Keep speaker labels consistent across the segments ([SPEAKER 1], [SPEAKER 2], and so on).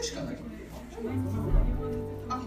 [SPEAKER 1] くしかないあ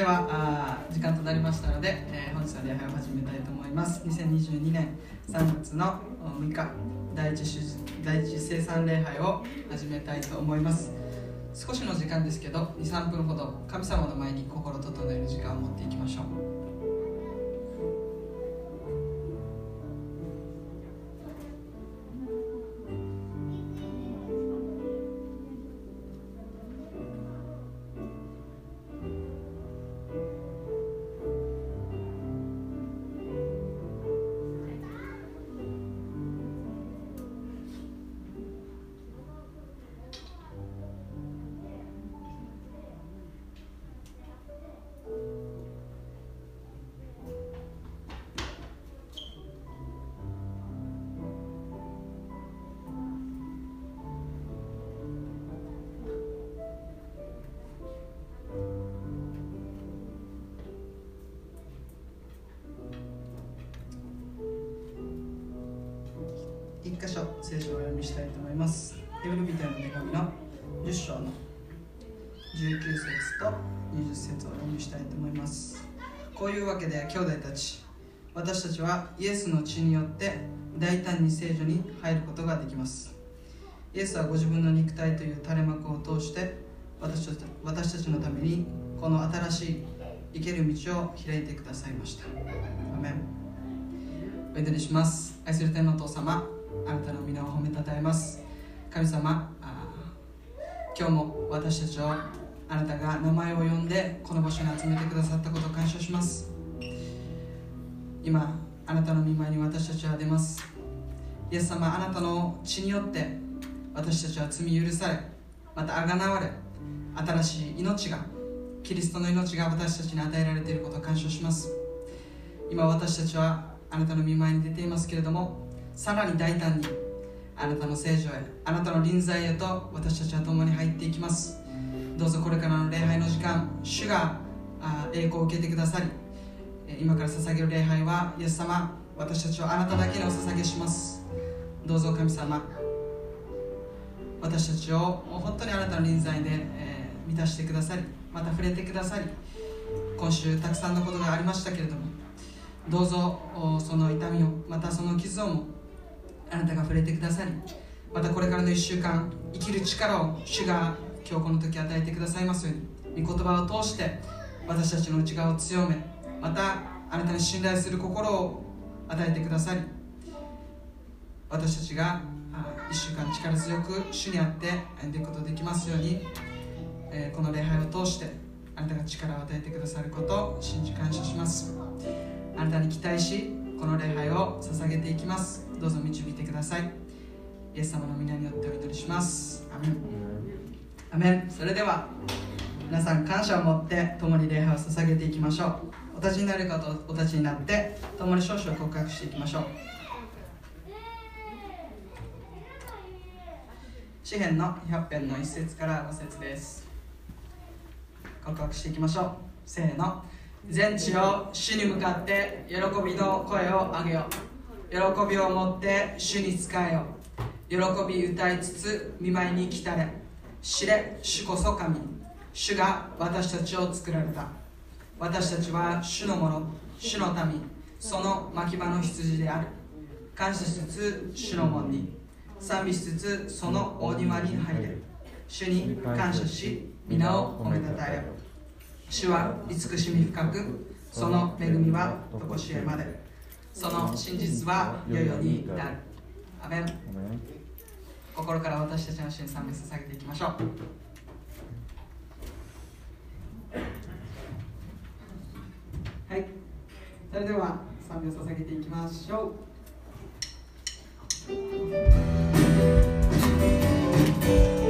[SPEAKER 2] では
[SPEAKER 1] あ時間となりましたので、えー本日は礼拝を始めたいと思います。2022年3月の6日第一主第一生産礼拝を始めたいと思います。少しの時間ですけど23分ほど神様の前に心整える時間を持っていきましょう。私たちはイエスの血によって大胆に聖女に入ることができます。イエスはご自分の肉体という垂れ幕を通して私たち私たちのためにこの新しい生ける道を開いてくださいました。アメン。お祈りします。愛する天のお父様あなたの皆を褒めたたえます。神様あ今日も私たちをあなたが名前を呼んでこの場所に集めてくださったことを感謝します。今あなたの御前に私たちは出ます。イエス様あなたの血によって私たちは罪許されまた贖われ新しい命がキリストの命が私たちに与えられていることを感謝します。今私たちはあなたの御前に出ていますけれどもさらに大胆にあなたの聖女へあなたの臨在へと私たちは共に入っていきます。どうぞこれからの礼拝の時間主があ栄光を受けてくださり今から捧げる礼拝はイエス様私たちはあなただけにお捧げします。どうぞ神様私たちを本当にあなたの臨在で、えー満たしてくださりまた触れてくださり今週たくさんのことがありましたけれどもどうぞその痛みをまたその傷をもあなたが触れてくださりまたこれからの1週間生きる力を主が今日この時与えてくださいますように御言葉を通して私たちの内側を強めまたあなたに信頼する心を与えてくださり私たちが1週間力強く主にあって歩んでいくことができますように、えこの礼拝を通してあなたが力を与えてくださることを信じ感謝します。あなたに期待しこの礼拝を捧げていきます。どうぞ導いてください。イエス様の皆によってお祈りします。アメン。アメン。それでは皆さん感謝を持って共に礼拝を捧げていきましょう。お立ちになる方お立ちになって共に少々告白していきましょう。詩篇の100編の1節から5節です。告白していきましょう。せーの。全地を主に向かって喜びの声を上げよう。喜びを持って主に仕えよ喜び歌いつつ見舞いに来たれ。知れ主こそ神。主が私たちを作られた。私たちは主のもの主の民その牧場の羊である。感謝しつつ主の門に。賛美しつつその大庭に入れ。
[SPEAKER 3] 主に感謝し皆を褒めたたえよ。主は慈しみ深くその恵みは常しえまで。その真実は世々に至る。アメン。心から私たちの主に賛美捧げていきましょうはい。それでは賛美を捧げていきましょう。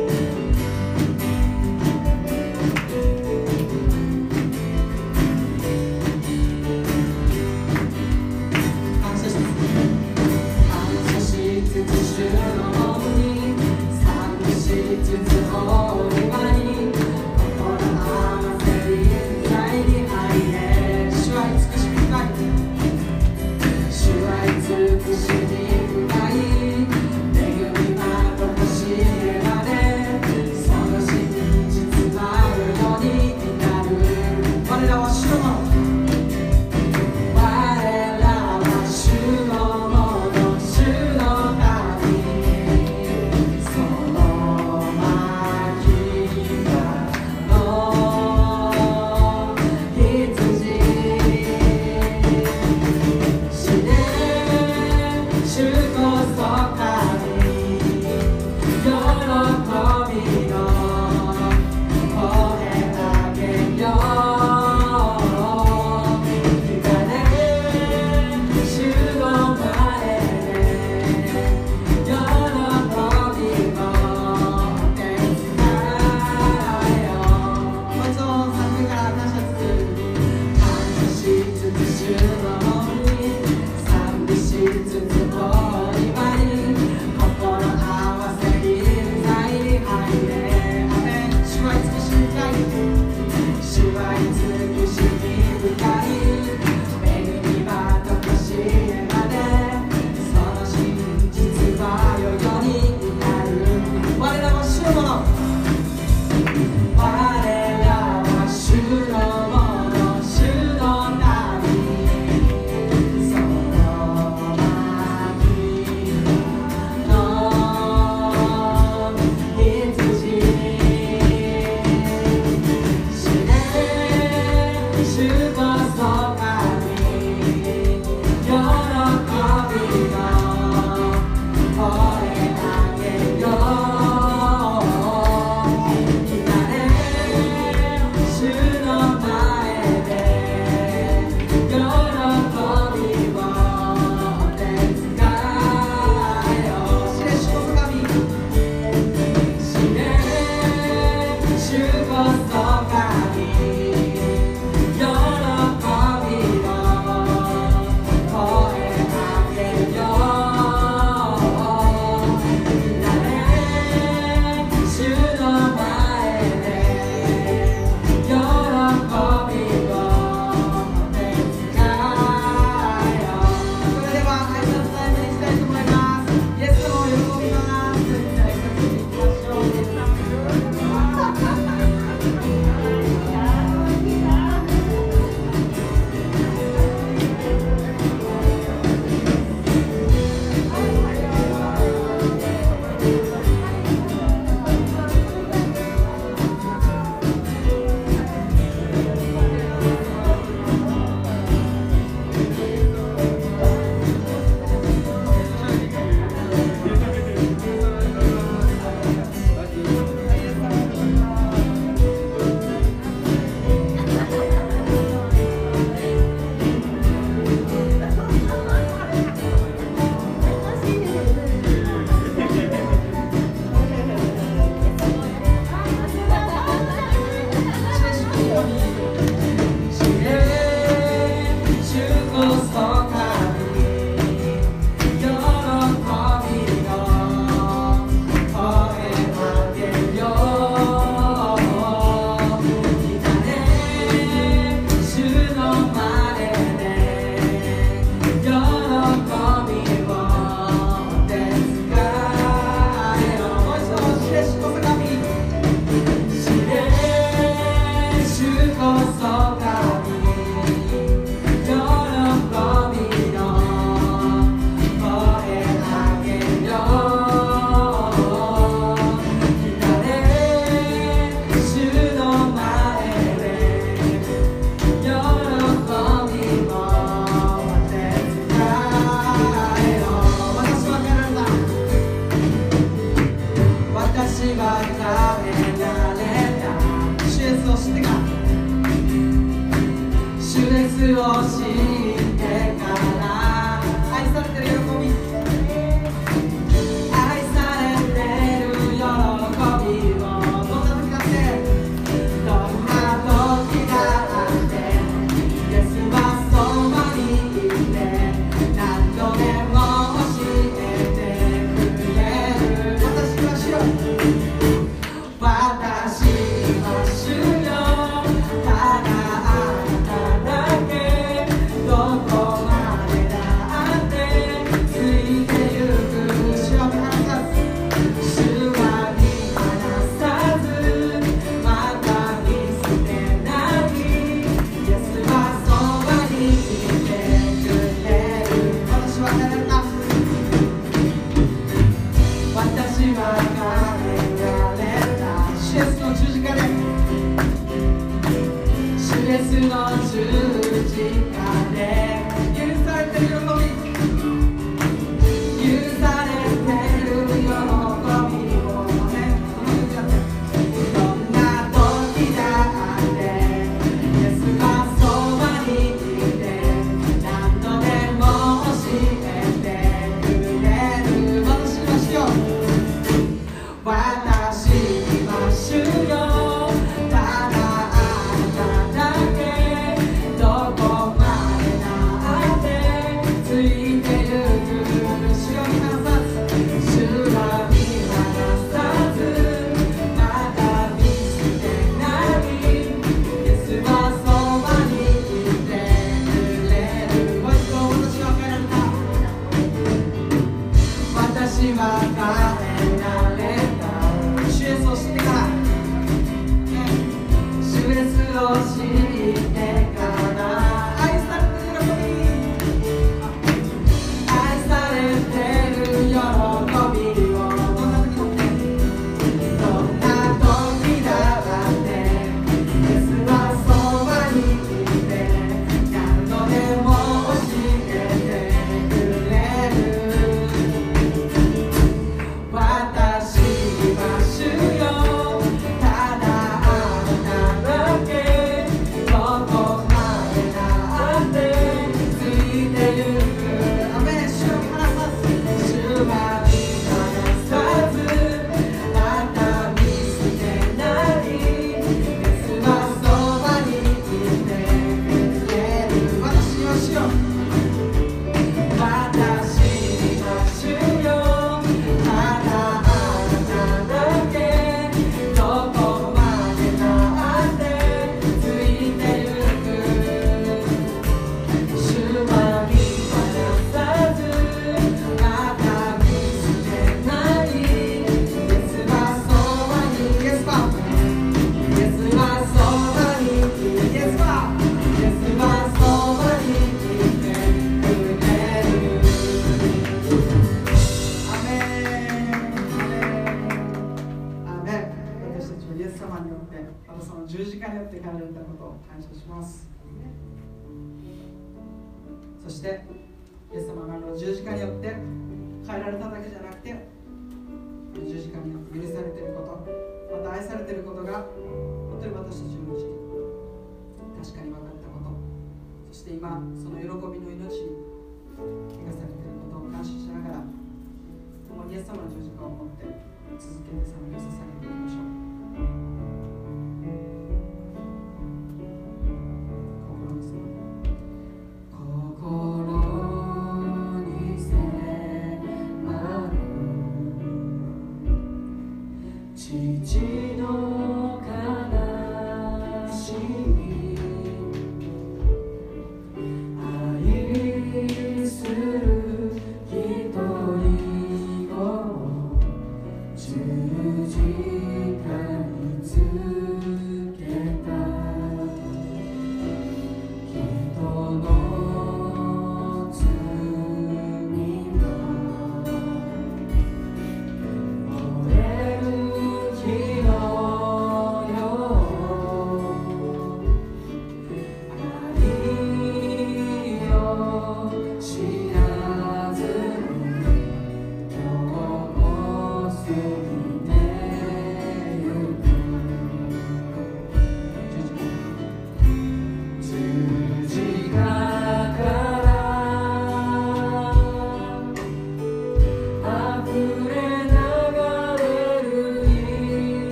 [SPEAKER 1] 翅膀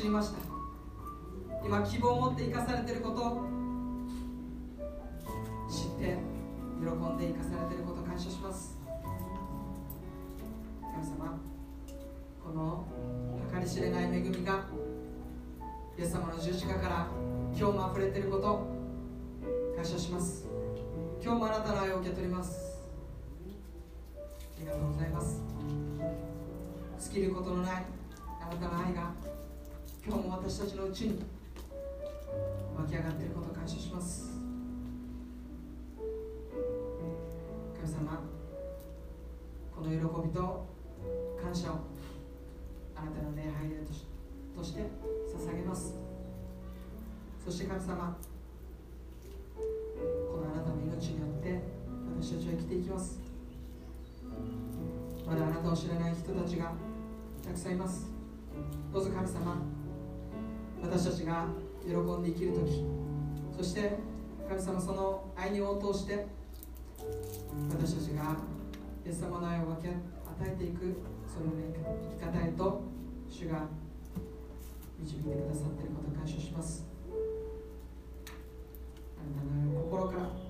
[SPEAKER 1] 知りました。今希望を持って生かされていること。知って喜んで生かされていること感謝します。神様この計り知れない恵みがイエス様の十字架から今日も溢れていること感謝します。今日もあなたの愛を受け取ります。ありがとうございます。尽きることのないあなたの愛が今日も私たちのうちに湧き上がっていることを感謝します。神様この喜びと感謝をあなたの礼拝としとして捧げます。そして神様このあなたの命によって私たちは生きていきます。まだあなたを知らない人たちがたくさんいます。どうぞ神様私たちが喜んで生きる時そして神様その愛に応答して私たちがイエス様の愛を分け与えていくその、生き方へと主が導いてくださっていることを感謝します。あなたの心から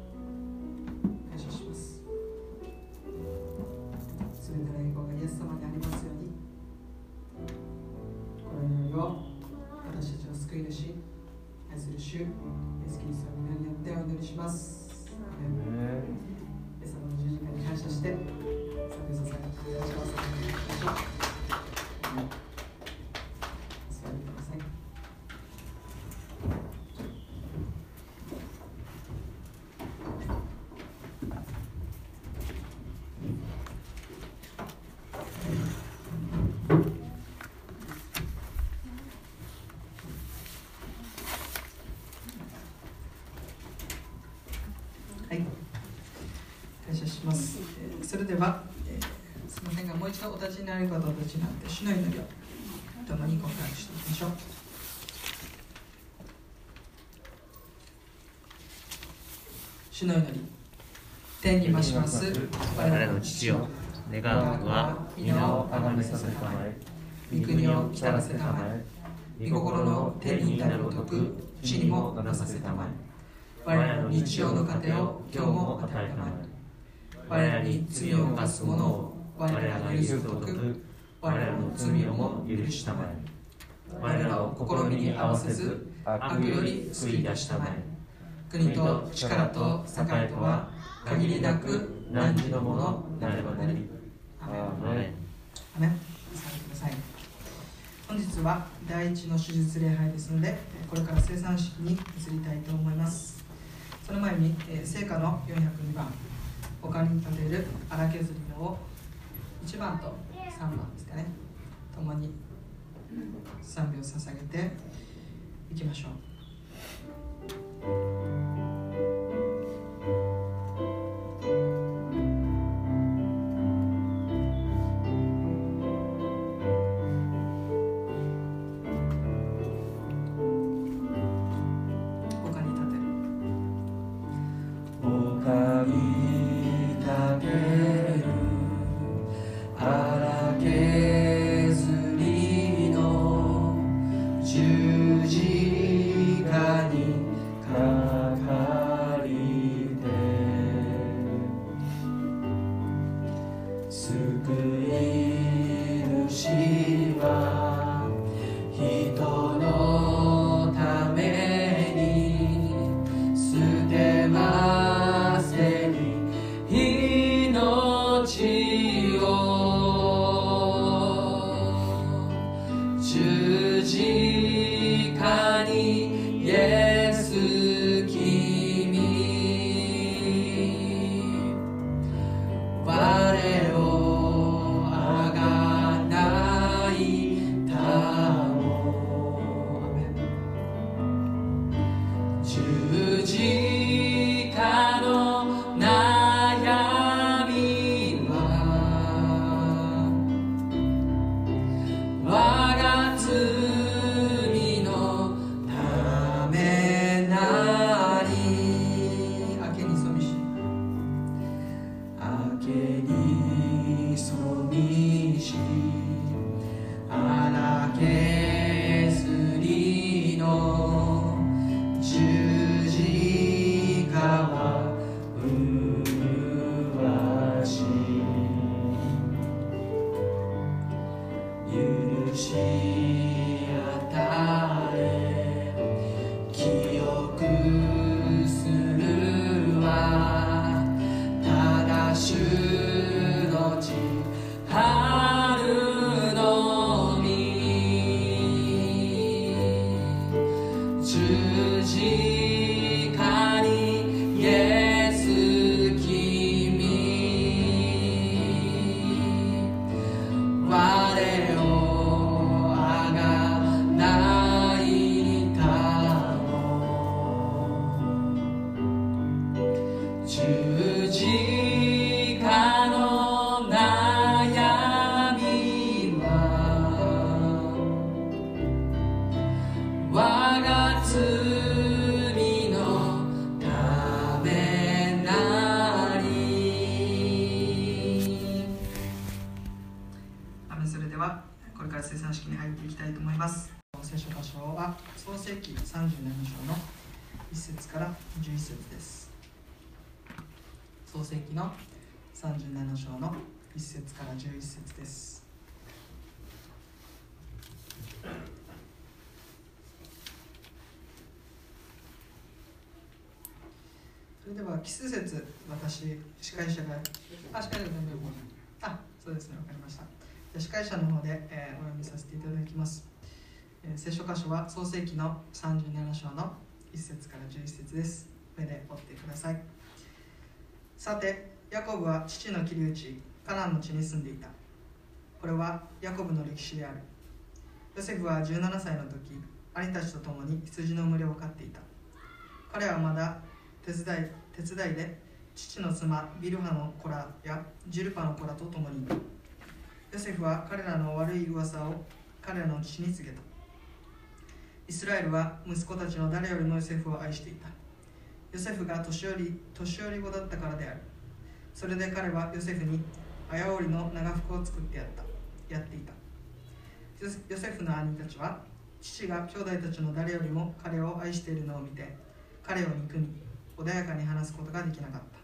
[SPEAKER 1] が、もう一度お立ちになる方たちになって、主の祈りを共に告白していきましょう。主の祈り、天に増します
[SPEAKER 4] 我らの父よ願うは皆をあがめさせたまえ
[SPEAKER 1] 御国を来たらせたまえ、御心の天に至るごとく、地にもなさせたまえ。我らの日曜の糧を今日も与えたまえ。我らに罪を犯す者を我らが許すごとく我らの罪をも許したまえ。我らを試みに合わせず悪より救い出したまえ。国と力と栄とは限りなく何時のものなればなり。アメン。
[SPEAKER 4] アメン。
[SPEAKER 1] アメンさせてください。本日は第一の手術礼拝ですのでこれから生産式に移りたいと思います。その前にえー聖歌の402番他に立てる荒削りのを1番と3番ですかね。共に賛美を捧げていきましょう。you. れでは奇数節私司会者があ司会者があそうですねわかりました。じゃあ司会者の方で、えーお読みさせていただきます、えー聖書箇所は創世記の37章の1節から11節です。目で追ってください。さてヤコブは父の切り内カナンの地に住んでいた。これはヤコブの歴史である。ヨセフは17歳の時兄たちと共に羊の群れを飼っていた。彼はまだ手伝い手伝いで父の妻ビルハの子らやジルパの子らと共に。ヨセフは彼らの悪い噂を彼らの父に告げた。イスラエルは息子たちの誰よりもヨセフを愛していた。ヨセフが年寄り年寄り子だったからである。それで彼はヨセフに綾織の長服を作ってやった。やっていた。ヨセフの兄たちは父が兄弟たちの誰よりも彼を愛しているのを見て彼を憎み穏やかに話すことができなかった。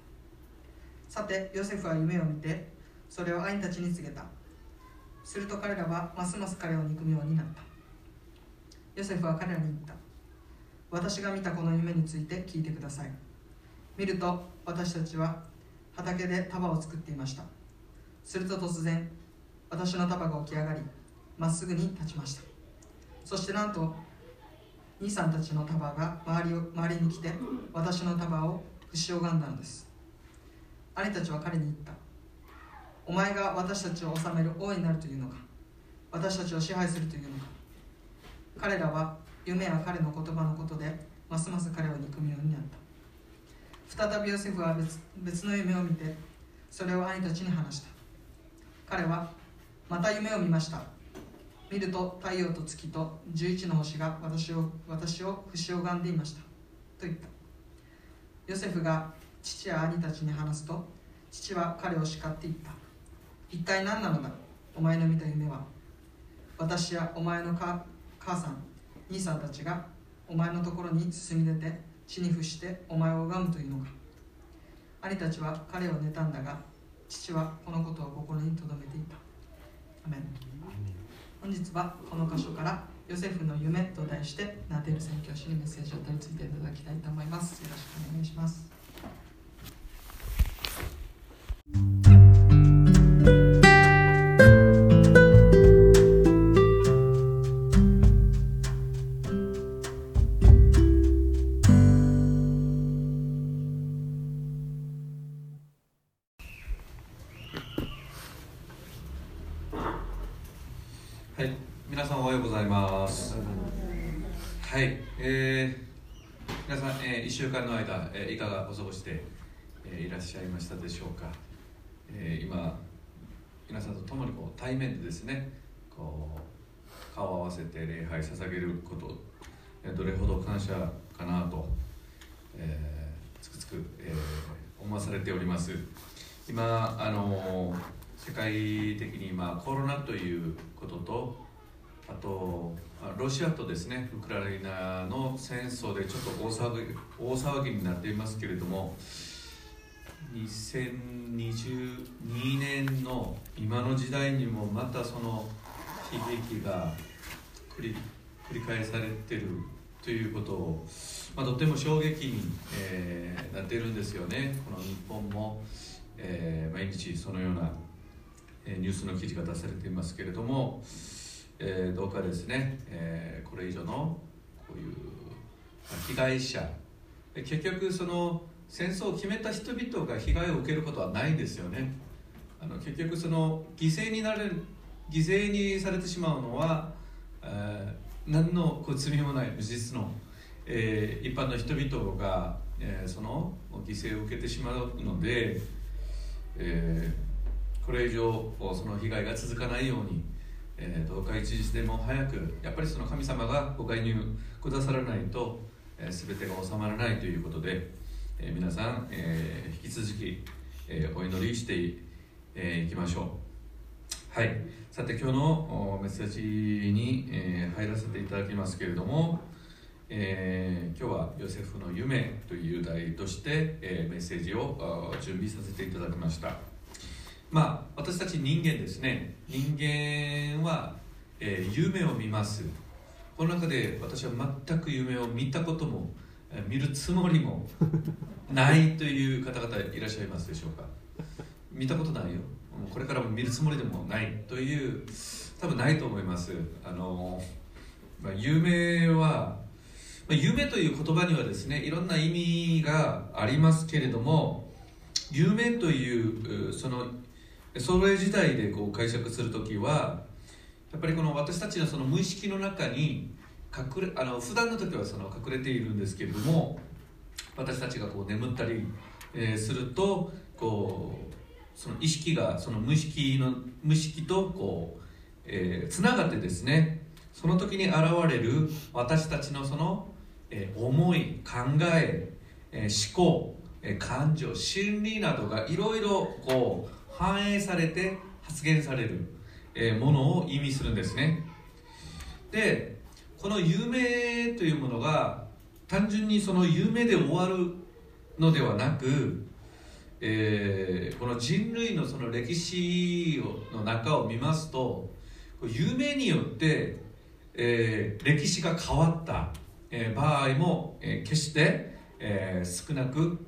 [SPEAKER 1] さてヨセフは夢を見てそれを兄たちに告げた。すると彼らはますます彼を憎むようになった。ヨセフは彼らに言った。私が見たこの夢について聞いてください。見ると私たちは畑で束を作っていました。すると突然私の束が起き上がりまっすぐに立ちました。そしてなんと兄さんたちの束が周りを周りに来て私の束を節を拝んだのです。兄たちは彼に言った。お前が私たちを治める王になるというのか。私たちを支配するというのか。彼らは夢や彼の言葉のことでますます彼を憎むようになった。再びヨセフは別別の夢を見てそれを兄たちに話した。彼はまた夢を見ました。見ると太陽と月と11の星が私を私を節を拝んでいました。と言った。ヨセフが父や兄たちに話すと父は彼を叱って言った。一体何なのだ？お前の見た夢は。私やお前の母母さん兄さんたちがお前のところに進み出て地に伏してお前を拝むというのか。兄たちは彼を妬んだが父はこのことを心に留めていた。アメン。本日はこの箇所からヨセフの夢と題してナテル宣教師にメッセージを取り付いていただきたいと思います。よろしくお願いします。
[SPEAKER 5] お過ごしで、えーいらっしゃいましたでしょうか。えー今、皆さんと共にこう対面でですね、こう顔を合わせて礼拝捧げること、えーどれほど感謝かなと、えーつくつく、えー思わされております。今、あの世界的に今コロナということとあとロシアとですねウクライナの戦争でちょっと大騒ぎ大騒ぎになっていますけれども2022年の今の時代にもまたその悲劇が繰り返されてるということを、まあ、とても衝撃に、えーなってるんですよね。この日本も、えー毎日そのようなえニュースの記事が出されていますけれども、えーどうかですね、えーこれ以上のこういうまあ被害者。結局その戦争を決めた人々が被害を受けることはないんですよね。あの結局その犠牲になれる犠牲にされてしまうのは、えー何のこう罪もない無実の、えー一般の人々が、えーその犠牲を受けてしまうので、えーこれ以上その被害が続かないように、えー、どうか一日でも早くやっぱりその神様がご介入くださらないと、えー、全てが収まらないということで、えー、皆さん、えー、引き続き、えー、お祈りしてい、えー、きましょう。はい。さて今日のメッセージに、えー、入らせていただきますけれども、えー、今日はヨセフの夢という題として、えー、メッセージを準備させていただきました。まあ私たち人間ですね。人間は、えー、夢を見ます。この中で私は全く夢を見たことも見るつもりも ないという方々いらっしゃいますでしょうか。見たことないよ。これからも見るつもりでもない。という多分ないと思います。あの、まあ、夢は夢という言葉にはですねいろんな意味がありますけれども夢というそのそれ自体でこう解釈する時はやっぱりこの私たちのその無意識の中に隠れあの普段の時はその隠れているんですけれども私たちがこう眠ったり、えー、するとこうその意識がその無意識の無意識とこう、えー、つながってですねその時に現れる私たちのそのえー、思い考ええー、思考、えー、感情心理などがいろいろこう反映されて発言される、ものを意味するんですね。でこの夢というものが単純にその夢で終わるのではなく、えー、この人類のその歴史の中を見ますと夢によって、えー、歴史が変わったえ場合も、え決して、え少なく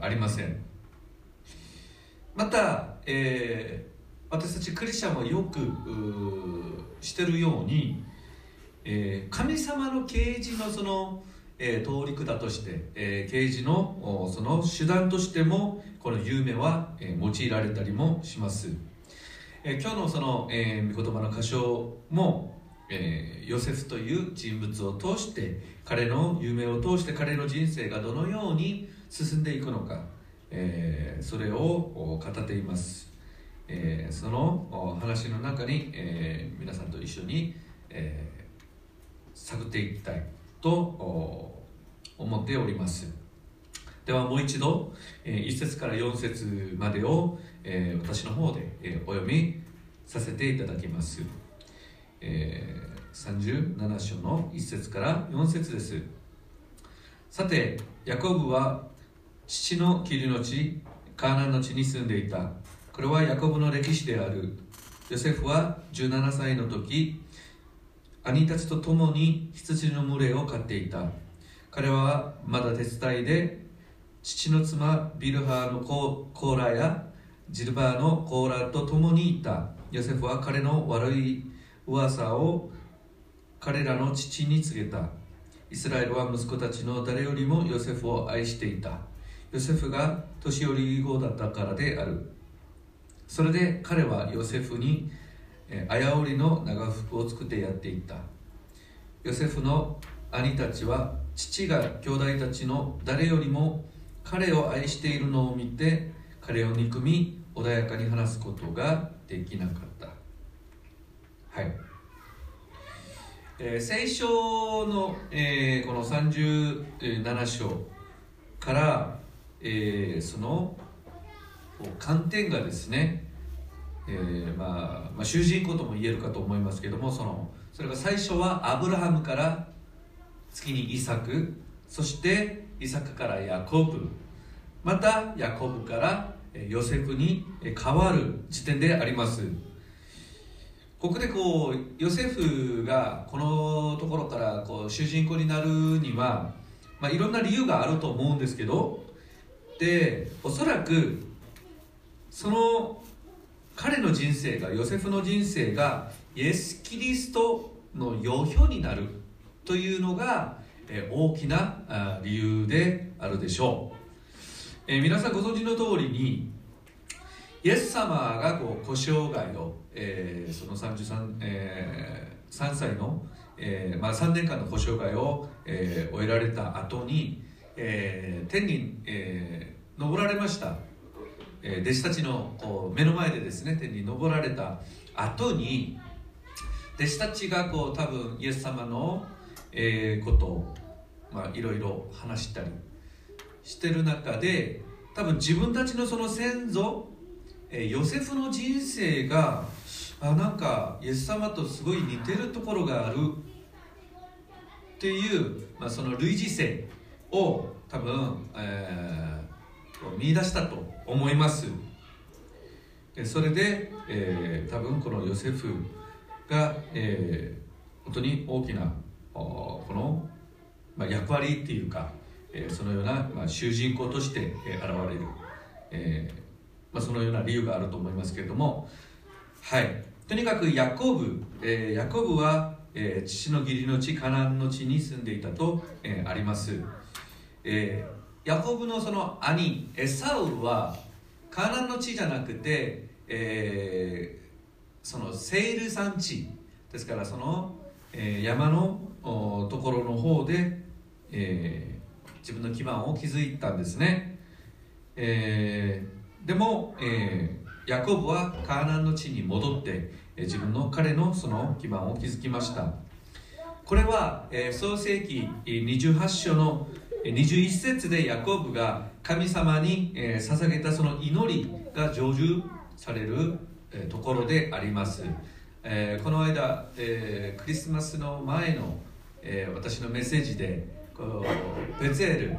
[SPEAKER 5] ありません。また、え私たちクリスチャンはよくしてるように、え神様の啓示のその、えー、通りだとして、えー、啓示のその手段としてもこの夢は、え、用いられたりもします、え今日のその、えー、御言葉の箇所もえ、ヨセフという人物を通して彼の夢を通して彼の人生がどのように進んでいくのか、えー、それを語っています、えー、その話の中に、え皆さんと一緒に、え探っていきたいと思っております。ではもう一度、え1節から4節までを、え私の方で、えお読みさせていただきます。え、37章の1節から4節です。さてヤコブは父の霧の地カーナンの地に住んでいた。これはヤコブの歴史である。ヨセフは17歳の時兄たちと共に羊の群れを飼っていた。彼はまだ手伝いで父の妻ビルハーのコーラやジルバーのコーラと共にいた。ヨセフは彼の悪い噂を彼らの父に告げた。イスラエルは息子たちの誰よりもヨセフを愛していた。ヨセフが年寄り子だったからである。それで彼はヨセフにあやおりの長服を作ってやっていった。ヨセフの兄たちは父が兄弟たちの誰よりも彼を愛しているのを見て彼を憎み穏やかに話すことができなかった。はい、えー、聖書の、えー、この37章から、えー、その観点がですね、えーまあまあ、主人公とも言えるかと思いますけどもそのそれが最初はアブラハムから次にイサクそしてイサクからヤコブまたヤコブからヨセフに変わる時点であります。ここでこうヨセフがこのところからこう主人公になるには、まあ、いろんな理由があると思うんですけどでおそらくその彼の人生がヨセフの人生がイエス・キリストの予表になるというのが、大きな理由であるでしょう、え皆さんご存知の通りにイエス様がこう故障害を、えー、その 33,、えー、3歳の、えーまあ、3年間の故障害を、えー、終えられた後に、えー、天に、えー、登られました、えー、弟子たちのこう目の前でですね天に登られた後に弟子たちがこう多分イエス様の、えーことを、まあ、いろいろ話したりしてる中で多分自分たちのその先祖、えーヨセフの人生があなんかイエス様とすごい似てるところがあるっていう、まあ、その類似性を多分、えー見出したと思います。それで、えー多分このヨセフが、えー本当に大きなこの、まあ、役割っていうか、えーそのような、まあ、囚人公として、えー現れる、えーまあ、そのような理由があると思いますけれどもはい。とにかくヤコブ、えーヤコブは、えー父の義理の地カナンの地に住んでいたと、えーあります、えーヤコブのその兄エサウはカナンの地じゃなくて、えーそのセール山地。ですからその、えー山のところの方で、えー自分の基盤を築いたんですね、えーでも、えーヤコブはカーナンの地に戻って、えー自分の彼のその基盤を築きました。これは、えー創世記えー28章の21節でヤコブが神様に、捧げたその祈りが成就される、ところであります、この間、クリスマスの前の、私のメッセージでベツエル、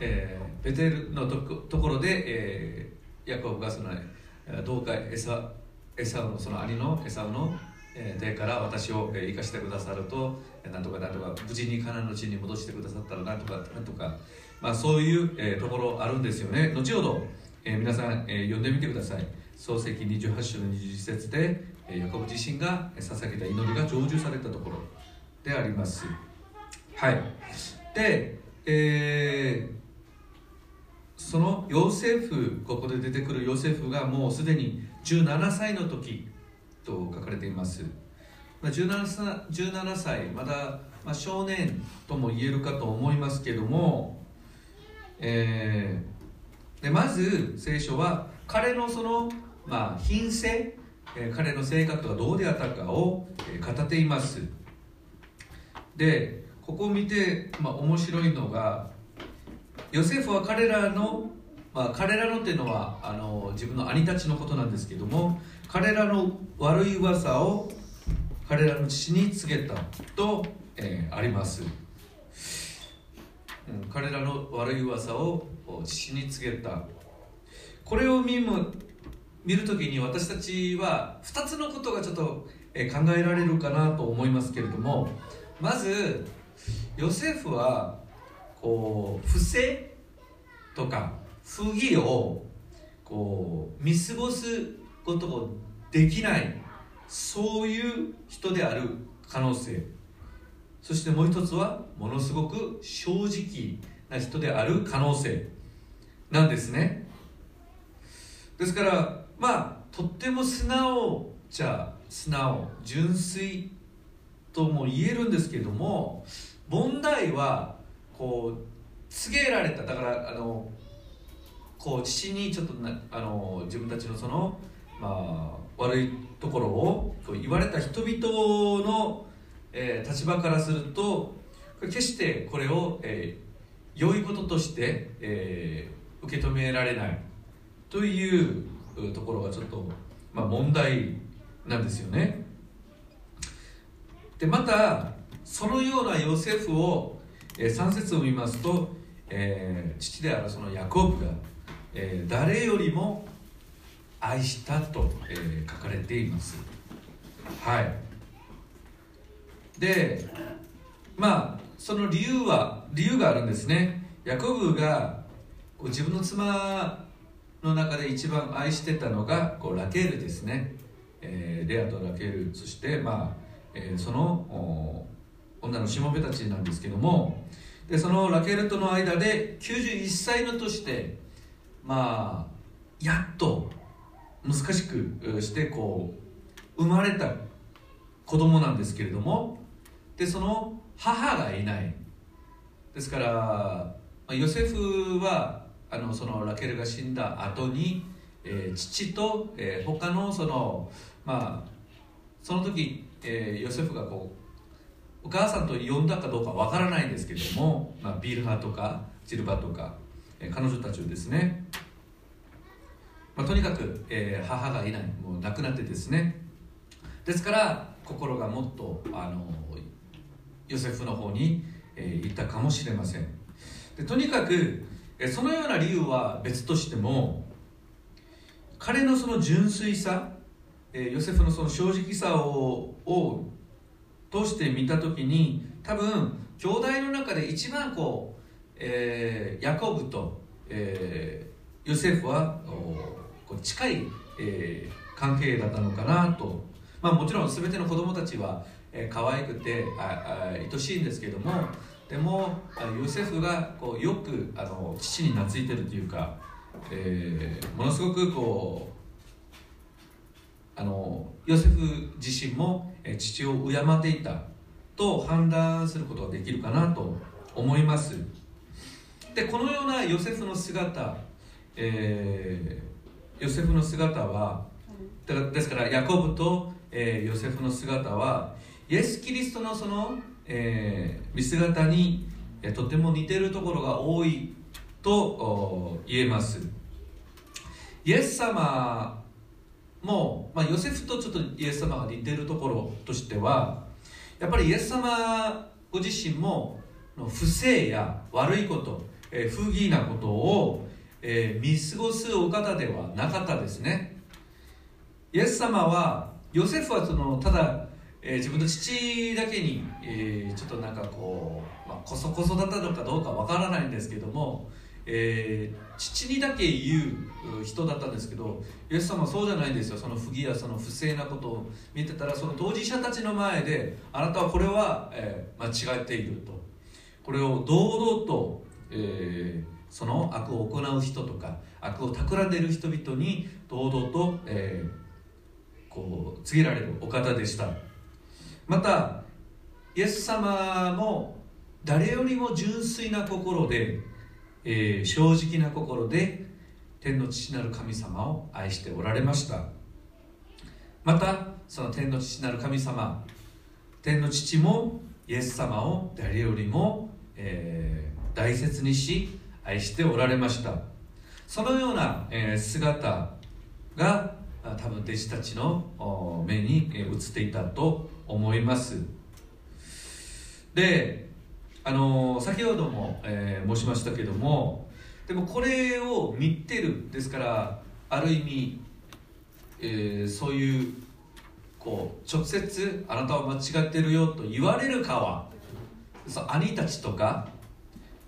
[SPEAKER 5] えーベテルのところで、ヤコブがそのどうかエサエサウのその兄のエサウの手から私を生かしてくださるとなんとかなんとか無事にカナの地に戻してくださったらなんとかなんとか、まあ、そういう、えーところあるんですよね。後ほど、えー皆さん、えー読んでみてください。創世記28章の21節で、えーヤコブ自身がえ捧げた祈りが成就されたところであります。はい。で、えーそのヨセフここで出てくるヨセフがもうすでに17歳の時と書かれています。まあ 17, 歳17歳まだ、まあ、少年とも言えるかと思いますけども、えーでまず聖書は彼のその、まあ、品性、えー彼の性格がどうであったかを、えー語っています。でここを見て、まあ、面白いのがヨセフは彼らの、まあ、彼らのっていうのはあの自分の兄たちのことなんですけども彼らの悪い噂を彼らの父に告げたと、えーあります、うん彼らの悪い噂を父に告げた。これを見む見るときに私たちは2つのことがちょっと、え考えられるかなと思いますけれどもまずヨセフはこう不正とか不義をこう見過ごすことができない。そういう人である可能性。そしてもう一つはものすごく正直な人である可能性。なんですね。ですからまあとっても素直じゃ素直純粋とも言えるんですけども問題はこう告げられた。だからあのこう父にちょっとなあの自分たちのその、まあ、悪いところをこう言われた人々の、えー立場からすると決してこれを、えー良いこととして、えー受け止められないといううところがちょっと、まあ、問題なんですよね。でまたそのようなヨセフを、えー3節を見ますと、えー父であるそのヤコブが、えー誰よりも愛したと、えー書かれています。はい。でまあその理由は理由があるんですね。ヤコブがこう自分の妻の中で一番愛してたのがこうラケールですね、えーレアとラケール。そしてまあ、えーその女のしもべたちなんですけども。でそのラケルとの間で91歳の年でまあやっと難しくしてこう生まれた子供なんですけれどもでその母がいない。ですから、ヨセフはあのそのラケルが死んだ後に、えー父と、えー他のそのまあその時えーヨセフがこうお母さんと呼んだかどうかわからないんですけれども、まあ、ビルハとかジルバとか、えー彼女たちをですね、まあ、とにかく、えー母がいないもう亡くなってですね。ですから心がもっとあのヨセフの方に、えー行ったかもしれません。でとにかく、えーそのような理由は別としても彼のその純粋さ、えヨセフのその正直さをを通して見た時に多分兄弟の中で一番こう、えヤコブと、えヨセフはこう近い、えー関係だったのかなと、まあ、もちろん全ての子供たちは、えー可愛くてああ愛しいんですけどもでもヨセフがこうよくあの父に懐いてるというか、えーものすごくこうあのヨセフ自身も父を敬っていたと判断することができるかなと思います。でこのようなヨセフの姿、えーヨセフの姿はだからですからヤコブと、えーヨセフの姿はイエス・キリストのその、えー見姿に、えーとても似てるところが多いとお言えます。イエス様も、まあ、ヨセフとちょっとイエス様が似てるところとしてはやっぱりイエス様ご自身もの不正や悪いこと、えー不義なことを、えー見過ごすお方ではなかったですね。イエス様はヨセフはそのただ、えー自分の父だけに、えーちょっとなんかこう、ま、こそこそだったのかどうかわからないんですけども、えー父にだけ言う人だったんですけどイエス様はそうじゃないんですよ。その不義やその不正なことを見てたらその当事者たちの前であなたはこれは、え間違っていると。これを堂々と、えーその悪を行う人とか悪を企んでいる人々に堂々と、えーこう告げられるお方でした。またイエス様も誰よりも純粋な心で、えー正直な心で天の父なる神様を愛しておられました。またその天の父なる神様天の父もイエス様を誰よりも、えー大切にし愛しておられました。そのような、姿が多分弟子たちの目に映っていたと思います。であの先ほども、え申しましたけどもでもこれを見てるですからある意味、えーそういうこう直接あなたは間違ってるよと言われるかはそう兄たちとか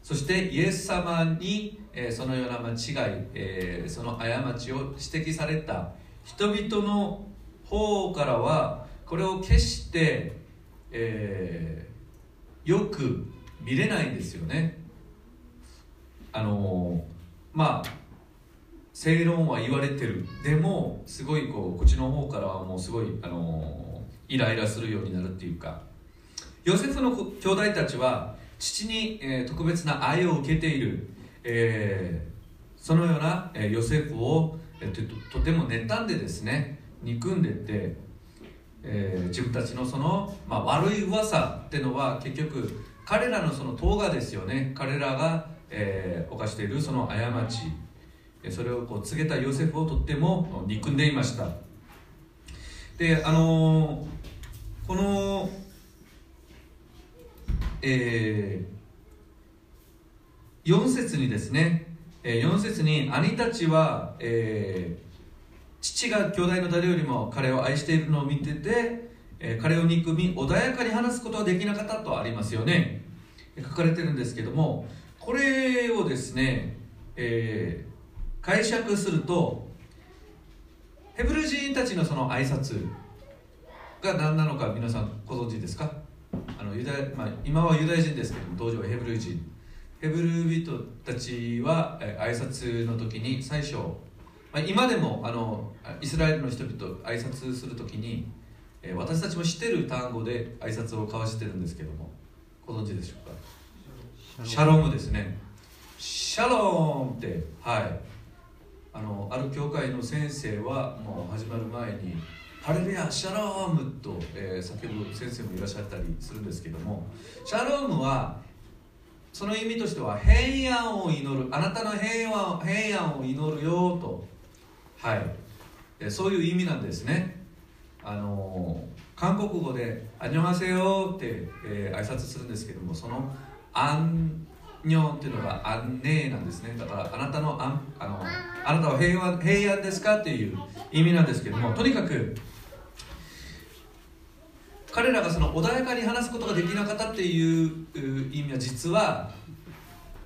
[SPEAKER 5] そしてイエス様に、えそのような間違い、えその過ちを指摘された人々の方からはこれを決して、えーよく見れないんですよね。あのまあ正論は言われてる。でもすごいこうこっちの方からはもうすごい、あのイライラするようになるっていうか。ヨセフの兄弟たちは父に、えー特別な愛を受けている、えーそのような、えーヨセフを、えーととても妬んでですね憎んでて、えー自分たちのその、まあ、悪い噂っていうのは結局彼らのその党がですよね。彼らが、えー犯しているその過ち。それをこう告げたヨセフをとっても憎んでいました。であのーこのえー、4節にですね、え4節に兄たちは、えー父が兄弟の誰よりも彼を愛しているのを見てて、えー彼を憎み穏やかに話すことはできなかったとありますよね。書かれてるんですけどもこれをですね、えー解釈するとヘブル人たちのその挨拶が何なのか皆さんご存知ですか？あのユダヤ、まあ、今はユダヤ人ですけども当時はヘブル人。ヘブル人たちはえー挨拶の時に最初、まあ、今でもあのイスラエルの人々挨拶する時に、えー私たちも知ってる単語で挨拶を交わしてるんですけどもご存知でしょうか？シャロームですね。シャロームってはい。あのある教会の先生はもう始まる前にハレルヤシャロームと、えー叫ぶ先生もいらっしゃったりするんですけどもシャロームはその意味としては平安を祈るあなたの平和平安を祈るよとはい。えそういう意味なんですね。あのー韓国語で「あにょはせよ」って、えー挨拶するんですけどもその「あんにょ」っていうのが「あんね」なんですね。だからあなたのあんあのあなたは平和平安ですか？っていう意味なんですけどもとにかく彼らがその穏やかに話すことができなかったっていう意味は実は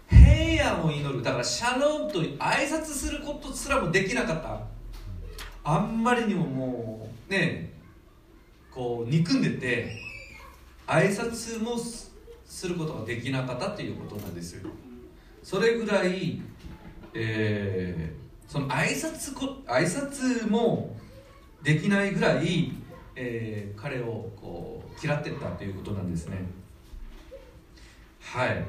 [SPEAKER 5] 平安を祈る。だからシャロームと挨拶することすらもできなかった。あんまりにももうねこう憎んでて挨拶もすすることができなかったっていうことなんですよ。それぐらい、えーその挨拶こ挨拶もできないぐらい、えー彼をこう嫌ってったということなんですね。はい。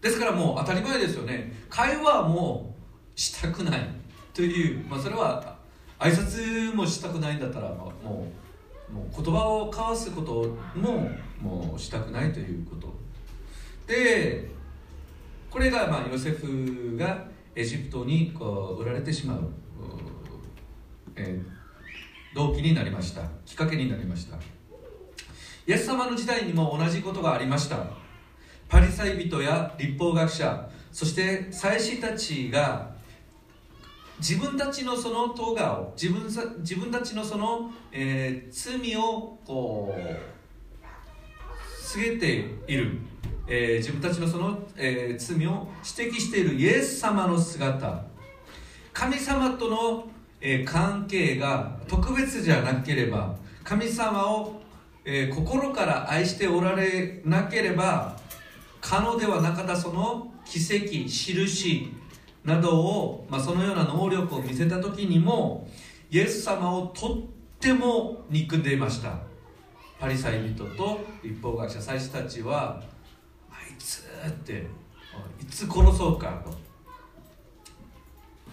[SPEAKER 5] ですからもう当たり前ですよね。会話もしたくないという、まあ、それは挨拶もしたくないんだったら、まあもうもう言葉を交わすことももうしたくないということ。でこれが、まあ、ヨセフがエジプトにこう売られてしまう、えー動機になりました。きっかけになりました。イエス様の時代にも同じことがありました。パリサイ人や立法学者そして祭司たちが自分たちのその咎を自分自分たちのその、えー罪をこう告げている、えー自分たちのその、えー罪を指摘しているイエス様の姿。神様との、え関係が特別じゃなければ神様を、え心から愛しておられなければ可能ではなかったその奇跡印などを、まあ、そのような能力を見せた時にもイエス様をとっても憎んでいました。パリサイ人と立法学者祭司たちはあいつっていつ殺そうかと。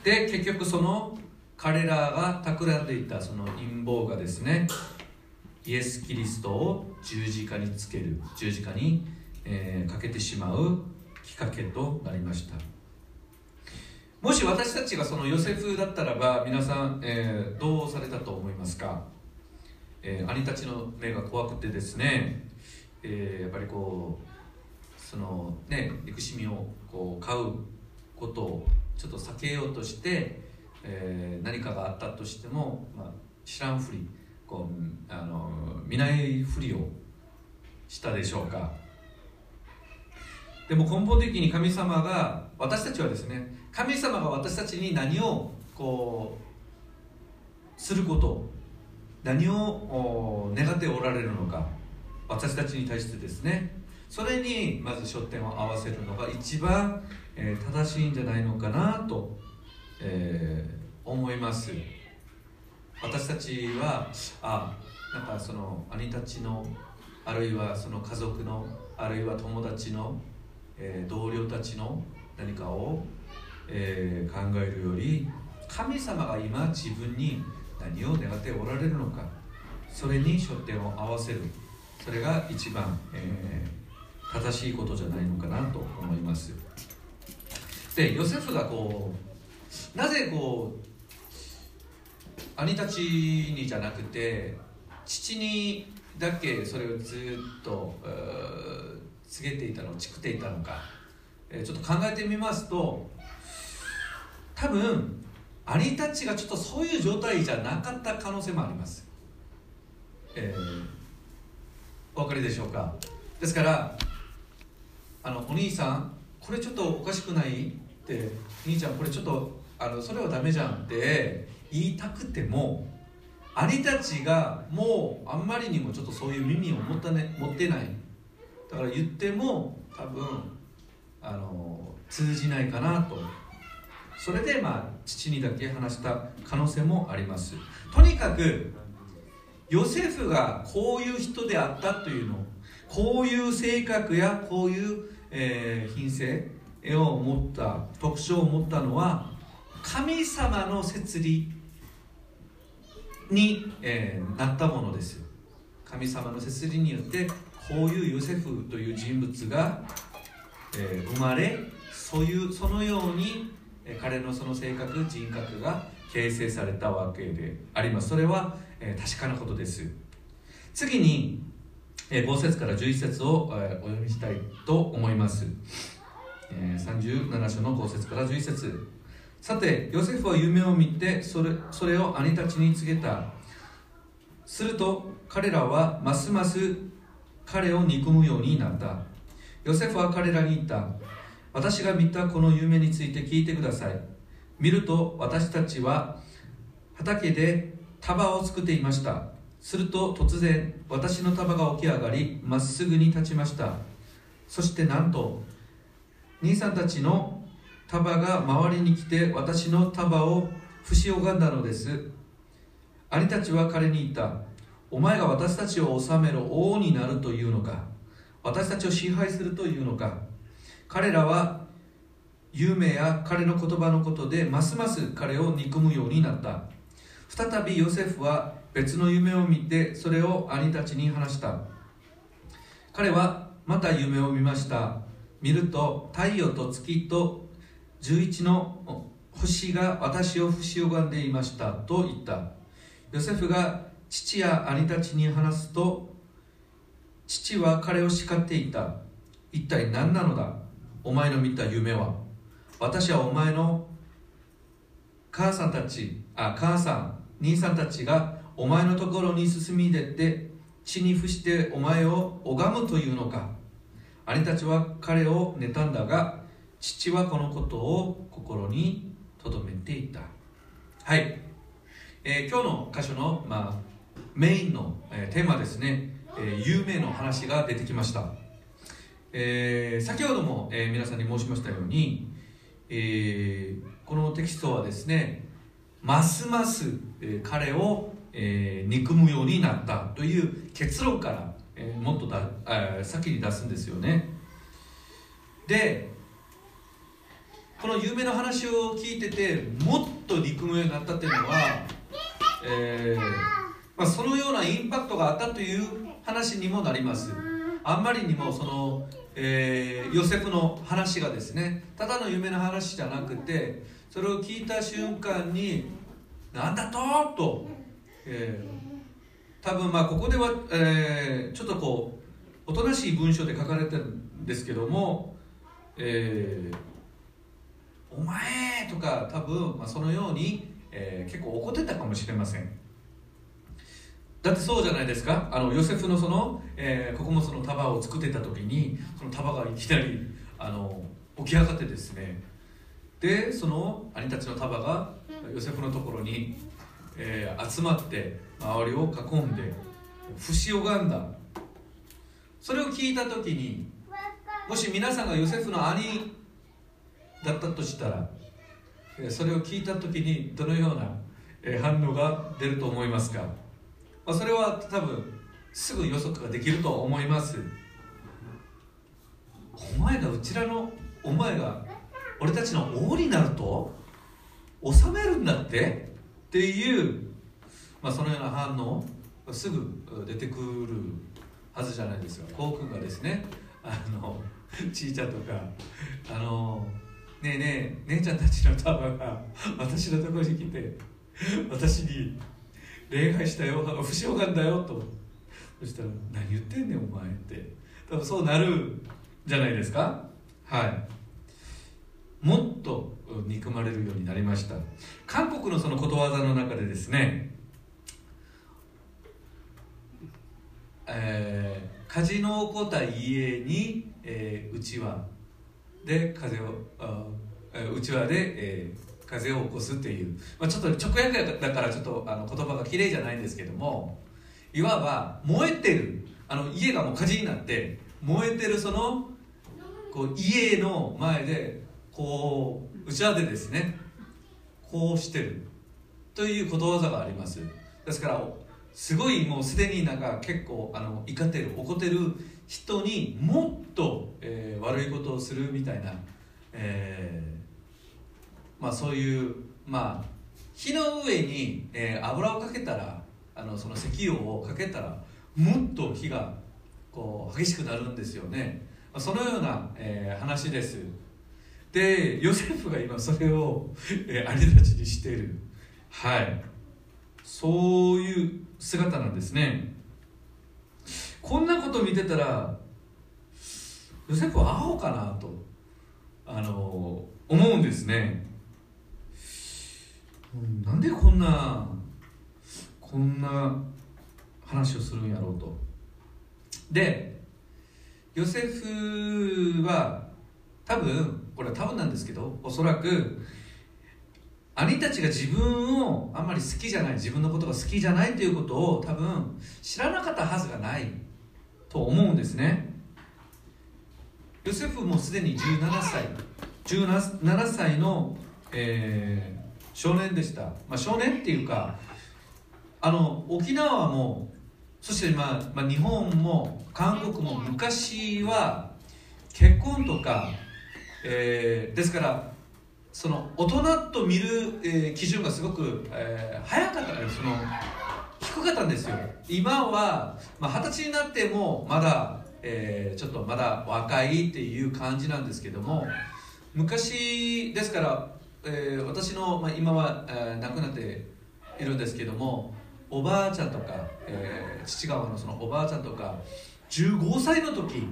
[SPEAKER 5] で結局その彼らが企んでいたその陰謀がですねイエス・キリストを十字架につける十字架に、えーかけてしまうきっかけとなりました。もし私たちがそのヨセフだったらば皆さん、えーどうされたと思いますか、えー兄たちの目が怖くてですね、えやっぱりこうそのね憎しみをこう買うことをちょっと避けようとして、えー何かがあったとしても、まあ、知らんふりこうあの見ないふりをしたでしょうか。でも根本的に神様が私たちはですね神様が私たちに何をこうすること何を願っておられるのか私たちに対してですねそれにまず焦点を合わせるのが一番、え正しいんじゃないのかなと、えー思います。私たちはあなんかその兄たちのあるいはその家族のあるいは友達の、えー同僚たちの何かを、えー考えるより神様が今自分に何を願っておられるのかそれに焦点を合わせる。それが一番、えー正しいことじゃないのかなと思います。でヨセフがこうなぜこう兄たちにじゃなくて父にだけそれをずっと告げていたの誓っていたのか、えちょっと考えてみますと多分兄たちがちょっとそういう状態じゃなかった可能性もあります、えーお分かりでしょうか。ですからあのお兄さんこれちょっとおかしくない？って兄ちゃんこれちょっとあのそれはダメじゃんって言いたくても兄たちがもうあんまりにもちょっとそういう耳を持った、ね、持ってない。だから言っても多分あの通じないかなと。それでまあ父にだけ話した可能性もあります。とにかくヨセフがこういう人であったというのこういう性格やこういう、えー品性絵を持った特徴を持ったのは神様の摂理に、えーなったものです神様の摂理によってこういうヨセフという人物が、えー生まれそういうそのように、えー彼のその性格人格が形成されたわけであります。それは、え確かなことです。次に、えー5節から11節を、えお読みしたいと思います、え37章の5節から11節。さてヨセフは夢を見てそれそれを兄たちに告げた。すると彼らはますます彼を憎むようになった。ヨセフは彼らに言った。私が見たこの夢について聞いてください。見ると私たちは畑で束を作っていました。すると突然私の束が起き上がりまっすぐに立ちました。そしてなんと兄さんたちの束が周りに来て私の束を不し拝んだのです。兄たちは彼に言った。お前が私たちを治める王になるというのか。私たちを支配するというのか。彼らは夢や彼の言葉のことでますます彼を憎むようになった。再びヨセフは別の夢を見てそれを兄たちに話した。彼はまた夢を見ました。見ると太陽と月と11の星が私を不し拝んでいましたと言った。ヨセフが父や兄たちに話すと父は彼を叱っていた。一体何なのだ？お前の見た夢は。私はお前の母さんたちあ母さん兄さんたちがお前のところに進み出て地に伏してお前を拝むというのか。兄たちは彼を妬んだが父はこのことを心に留めていた。はい、えー今日の箇所の、まあ、メインの、えーテーマですね、えー有名の話が出てきました、えー先ほども、え皆さんに申しましたように、えこのテキストはですねますます、え彼を、え憎むようになったという結論から、えもっとだ、え先に出すんですよね。でこの有名な話を聞いててもっと憎むようになったっていうのは、えーまあ、そのようなインパクトがあったという話にもなりますあんまりにもその、えーヨセフの話がですねただの夢の話じゃなくてそれを聞いた瞬間に「なんだと!」と、えー多分まあここでは、えーちょっとこうおとなしい文章で書かれてるんですけども「えーお前!」とか多分、まあ、そのように、えー結構怒ってたかもしれません。だってそうじゃないですか。あのヨセフのその、えー、穀物の束を作ってた時にその束がいきなりあの起き上がってですね。でその兄たちの束がヨセフのところに、えー集まって周りを囲んで不死拝んだ。それを聞いた時にもし皆さんがヨセフの兄だったとしたらえそれを聞いた時にどのようなえ反応が出ると思いますか、まあ、それは多分すぐ予測ができると思います。お前がうちらのお前が俺たちの王になると治めるんだって？っていう、まあ、そのような反応すぐ出てくるはずじゃないですか。こうくんがですねあのちいちゃんとかあのねえねえ姉ちゃんたちの束が私のところに来て私に礼拝したよ不死拝んだよと。そしたら「何言ってんねんお前」って。多分そうなるじゃないですか？はい。もっと憎まれるようになりました。韓国のそのことわざの中でですねえー火事の起こった家に、えー、うちわで風をあうちわで、えー風を起こすっていう、まあ、ちょっと直訳だからちょっとあの言葉が綺麗じゃないんですけどもいわば燃えてる。あの家がもう火事になって燃えてるそのこう家の前でこううちわでですねこうしてる。ということわざがあります。ですからすごいもうすでになんか結構あの怒ってる怒ってる人にもっと、えー悪いことをするみたいな、えーまあ、そういう、まあ、火の上に、えー油をかけたらあのその石油をかけたらもっと火がこう激しくなるんですよね。そのような、えー話です。でヨセフが今それを、えー兄たちにしている。はい。そういう姿なんですね。こんなこと見てたらヨセフはアホかなとあの思うんですね。うんなんでこんなこんな話をするんやろうと。でヨセフは多分これは多分なんですけどおそらく兄たちが自分をあんまり好きじゃない自分のことが好きじゃないということを多分知らなかったはずがない。と思うんですね。ヨセフもすでに17歳。17歳の、えー少年でした、まあ、少年っていうかあの沖縄もそして、まあまあ、日本も韓国も昔は結婚とか、えーですからその大人と見る、えー基準がすごく、えー早かったからその低かったんですよ。今はまあ二十、歳になってもまだ、えーちょっとまだ若いっていう感じなんですけども昔ですから、えー私の、まあ、今は、えー亡くなっているんですけどもおばあちゃんとか、えー父側のそのおばあちゃんとか15歳の時、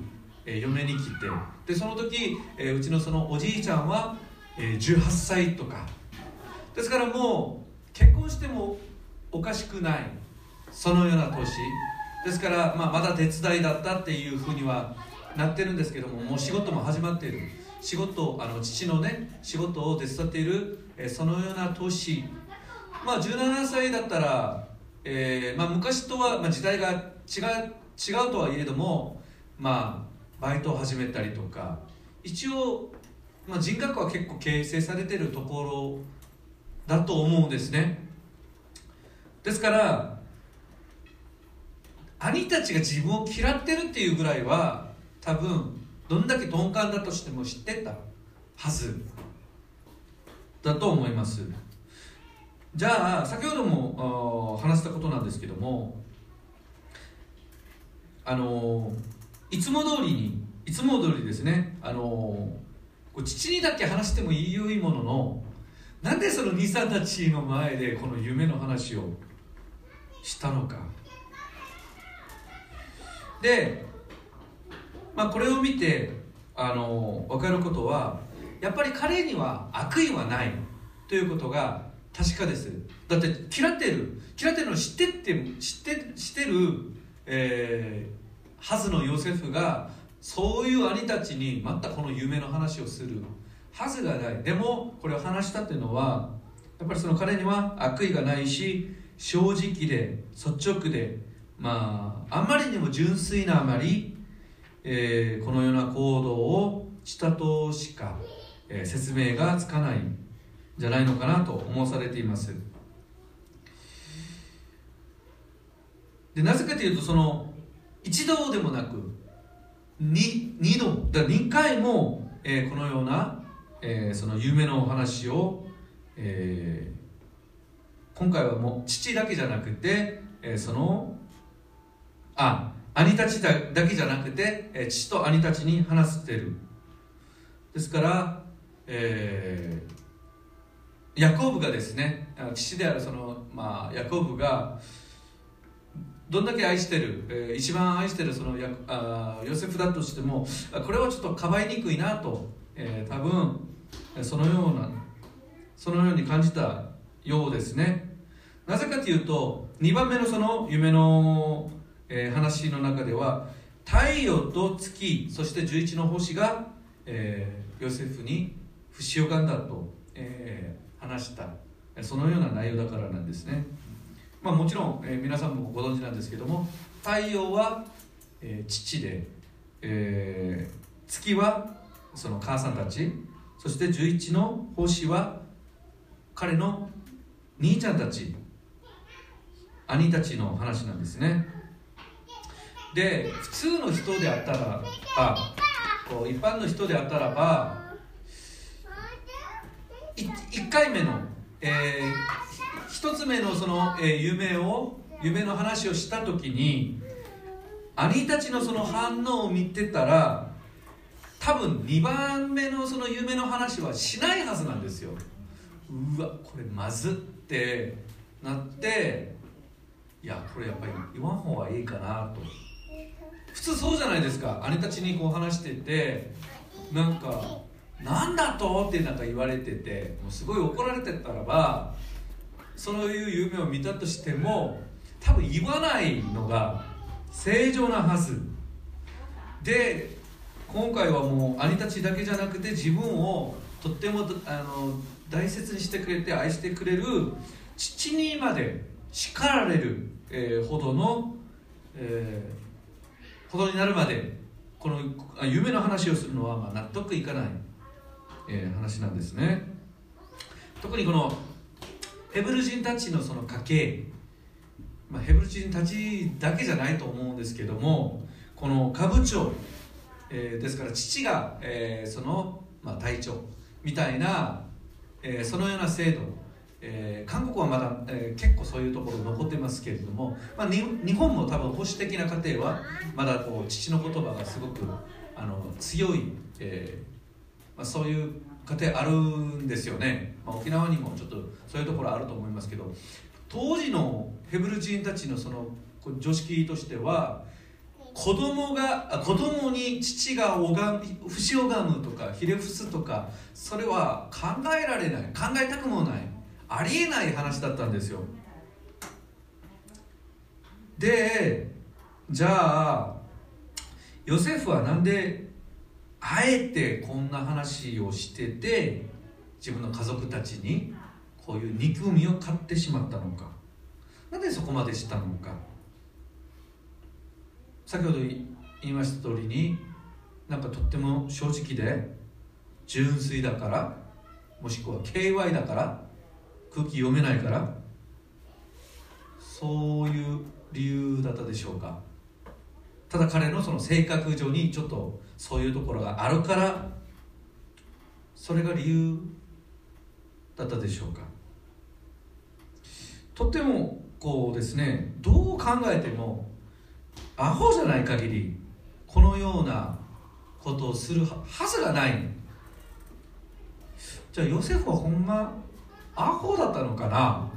[SPEAKER 5] えー嫁に来てでその時、えーうちのそのおじいちゃんは、えー18歳とか。ですからもう結婚してもおかしくない。そのような年ですから、まあ、まだ手伝いだったっていうふうにはなってるんですけどももう仕事も始まっている。仕事あの父のね仕事を手伝っている、えそのような年まあ17歳だったら、えーまあ、昔とは、まあ、時代が違う違うとはいえどもまあバイトを始めたりとか。一応、まあ、人格は結構形成されてるところだと思うんですね。ですから兄たちが自分を嫌ってるっていうぐらいは多分どんだけ鈍感だとしても知ってたはず。だと思います。じゃあ先ほども話したことなんですけどもあのいつも通りにいつも通りですねあの父にだけ話してもいいよいいもののなんでその兄さんたちの前でこの夢の話をしたのか。で、まあ、これを見てあの分かることはやっぱり彼には悪意はないということが確かです。だって嫌ってる嫌ってるのを知ってって知って知ってる、えーはずのヨセフがそういう兄たちにまたこの夢の話をするはずがない。でもこれを話したっていうのはやっぱりその彼には悪意がないし正直で率直でまああまりにも純粋なあまり、えーこのような行動をしたとしか、えー説明がつかないんじゃないのかなと思わされています。でなぜかというとその一度でもなく二二度だ2回も、えーこのような、えーその夢のお話を、えー今回はもう父だけじゃなくて、えーそのあ兄たちだだけじゃなくて、え父と兄たちに話してる。ですから、えーヤコブがですね父であるその、まあ、ヤコブがどんだけ愛してる、えー一番愛してるそのヤあヨセフだとしてもこれはちょっとかばいにくいなと、えー多分そのようなそのように感じたようですね。なぜかというと2番目のその夢の、えー話の中では太陽と月そして11の星が、えーヨセフに不死をがんだと、えー話した。そのような内容だからなんですね。まあ、もちろん、え皆さんもご存知なんですけども太陽は、え父で、え月はその母さんたちそして11の星は彼の兄ちゃんたち兄たちの話なんですね。で普通の人であったらばこう一般の人であったらば1回目の、えー一つ目のその、えー夢を夢の話をした時に兄たちのその反応を見てたら多分2番目のその夢の話はしないはずなんですよ。うわこれまずってなっていやこれやっぱり言わん方がいいかなと。普通そうじゃないですか姉たちにこう話しててなんか「なんだと?」ってなんか言われててもうすごい怒られてたらばそういう夢を見たとしても多分言わないのが正常なはずで今回はもう兄たちだけじゃなくて自分をとってもあの大切にしてくれて愛してくれる父にまで叱られる、えーほどの、えーほどになるまでこのあ夢の話をするのはまあ納得いかない、えー話なんですね。特にこのヘブル人たちのその家系、まあ、ヘブル人たちだけじゃないと思うんですけどもこの下部長、えーですから父が、えーその、まあ、隊長みたいな、えーそのような制度、えー韓国はまだ、えー結構そういうところ残ってますけれども、まあ、日本も多分保守的な家庭はまだこう父の言葉がすごくあの強い、えーまあ、そういう家庭あるんですよね、まあ、沖縄にもちょっとそういうところあると思いますけど当時のヘブル人たちのその常識としては子供が子供に父が拝み節拝むとかひれ伏すとかそれは考えられない考えたくもない。ありえない話だったんですよ。でじゃあヨセフはなんであえてこんな話をしてて自分の家族たちにこういう憎みを買ってしまったのか。なんでそこまでしたのか。先ほど言いました通りになんかとっても正直で純粋だからもしくは KY だから空気読めないから？そういう理由だったでしょうか？ただ彼のその性格上にちょっとそういうところがあるからそれが理由だったでしょうか？とてもこうですねどう考えてもアホじゃない限りこのようなことをするはずがない。じゃあヨセフはほんまアホだったのかな？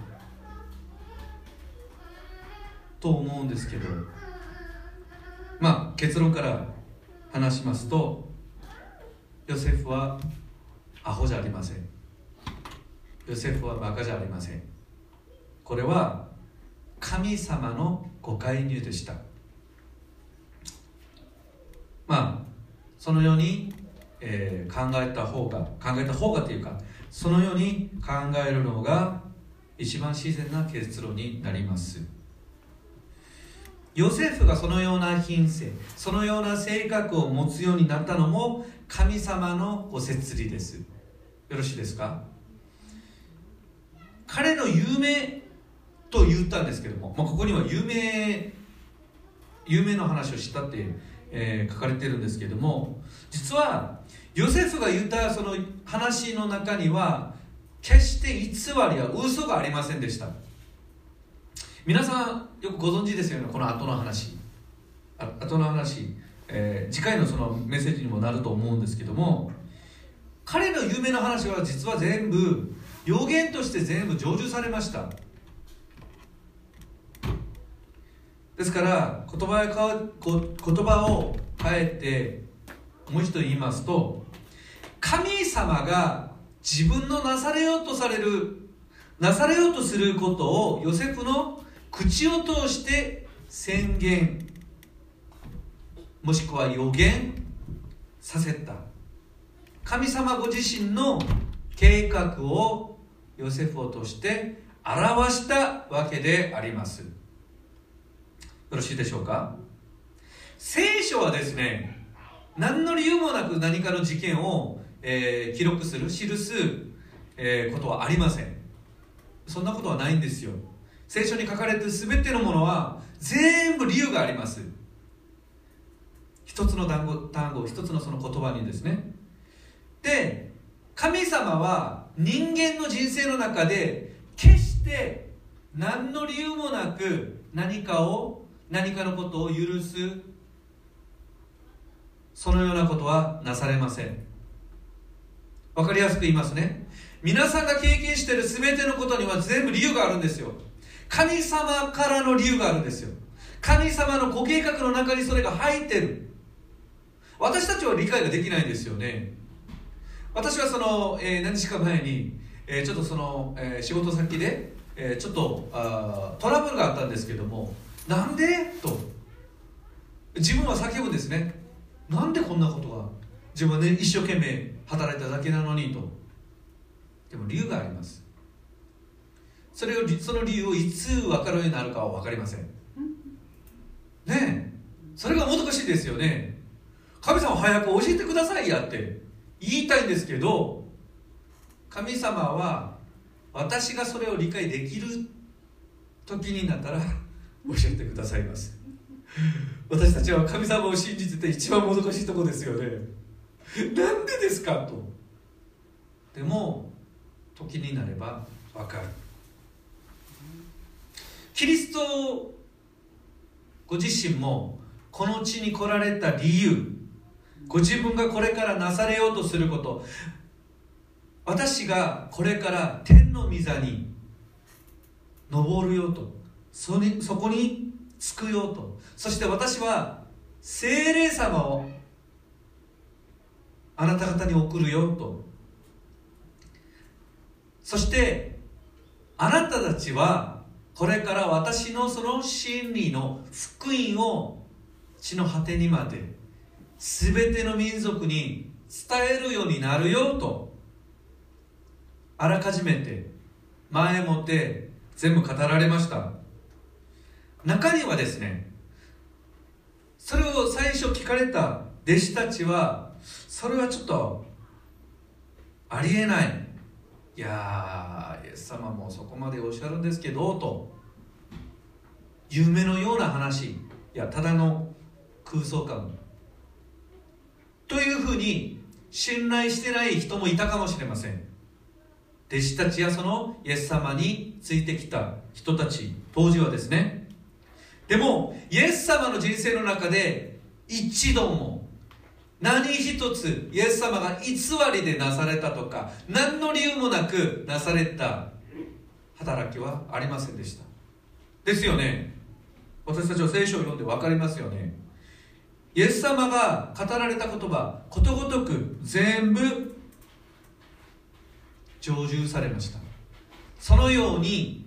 [SPEAKER 5] と思うんですけど。まあ結論から話しますとヨセフはアホじゃありません。ヨセフはバカじゃありません。これは神様のご介入でした。まあそのように、えー考えた方が考えた方がというかそのように考えるのが一番自然な結論になります。ヨセフがそのような品性そのような性格を持つようになったのも神様のご摂理です。よろしいですか？彼の有名と言ったんですけども、まあ、ここには有名有名の話をしたって、えー書かれてるんですけども実はヨセフが言ったその話の中には決して偽りや嘘がありませんでした。皆さんよくご存知ですよねこの後の話。あ後の話、えー次回のそのメッセージにもなると思うんですけども彼の有名な話は実は全部予言として全部成就されました。ですから言葉を変わ言葉を変えてもう一度言いますと神様が自分のなされようとされるなされようとすることをヨセフの口を通して宣言もしくは予言させた。神様ご自身の計画をヨセフを通して表したわけであります。よろしいでしょうか？聖書はですね何の理由もなく何かの事件を、えー記録する記す、えーことはありません。そんなことはないんですよ。聖書に書かれてる全てのものは全部理由があります。一つの単語単語一つのその言葉にですね。で神様は人間の人生の中で決して何の理由もなく何かを何かのことを許すそのようなことはなされません。わかりやすく言いますね。皆さんが経験している全てのことには全部理由があるんですよ。神様からの理由があるんですよ。神様のご計画の中にそれが入ってる。私たちは理解ができないんですよね。私はその、えー、何日か前に、えー、ちょっとその、えー、仕事先で、えちょっとあトラブルがあったんですけどもなんで？と。自分は叫ぶんですね。なんでこんなことが？自分はね一生懸命働いただけなのにと。でも理由があります。それをその理由をいつ分かるようになるかは分かりません。ねえ。それがもどかしいですよね。神様早く教えてくださいやって。言いたいんですけど神様は私がそれを理解できる時になったら教えてくださいます。私たちは神様を信じてて一番もどかしいとこですよね。なんでですかと。でも時になれば分かる。キリストご自身もこの地に来られた理由ご自分がこれからなされようとすること私がこれから天の御座に登るよとそにそこに着くよとそして私は精霊様をあなた方に送るよと。そしてあなたたちはこれから私のその真理の福音を地の果てにまで全ての民族に伝えるようになるよとあらかじめて前もって全部語られました。中にはですねそれを最初聞かれた弟子たちはそれはちょっとありえない。いやイエス様もそこまでおっしゃるんですけどと。夢のような話。いやただの空想感。というふうに信頼してない人もいたかもしれません。弟子たちやそのイエス様についてきた人たち。当時はですね。でもイエス様の人生の中で一度も何一つイエス様が偽りでなされたとか何の理由もなくなされた。働きはありませんでした。ですよね。私たちは聖書を読んで分かりますよね。イエス様が語られた言葉ことごとく全部成就されました。そのように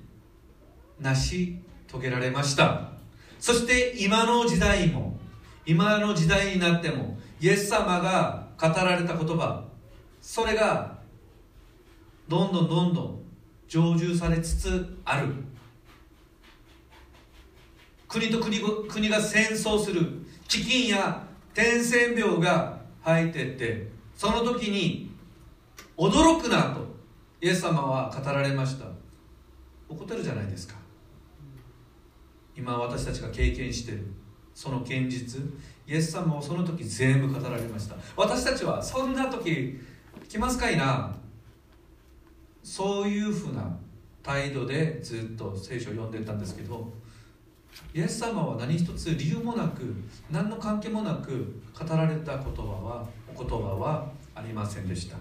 [SPEAKER 5] 成し遂げられました。そして今の時代も今の時代になってもイエス様が語られた言葉それがどんどんどんどん成就されつつある。国と国国が戦争する。飢饉や伝染病が入ってってその時に驚くなとイエス様は語られました。怒ってるじゃないですか。今私たちが経験してる。その現実イエス様もその時全部語られました。私たちはそんな時来ますかいな。そういうふうな態度でずっと聖書を読んでたんですけどイエス様は何一つ理由もなく何の関係もなく語られた言葉はお言葉はありませんでした。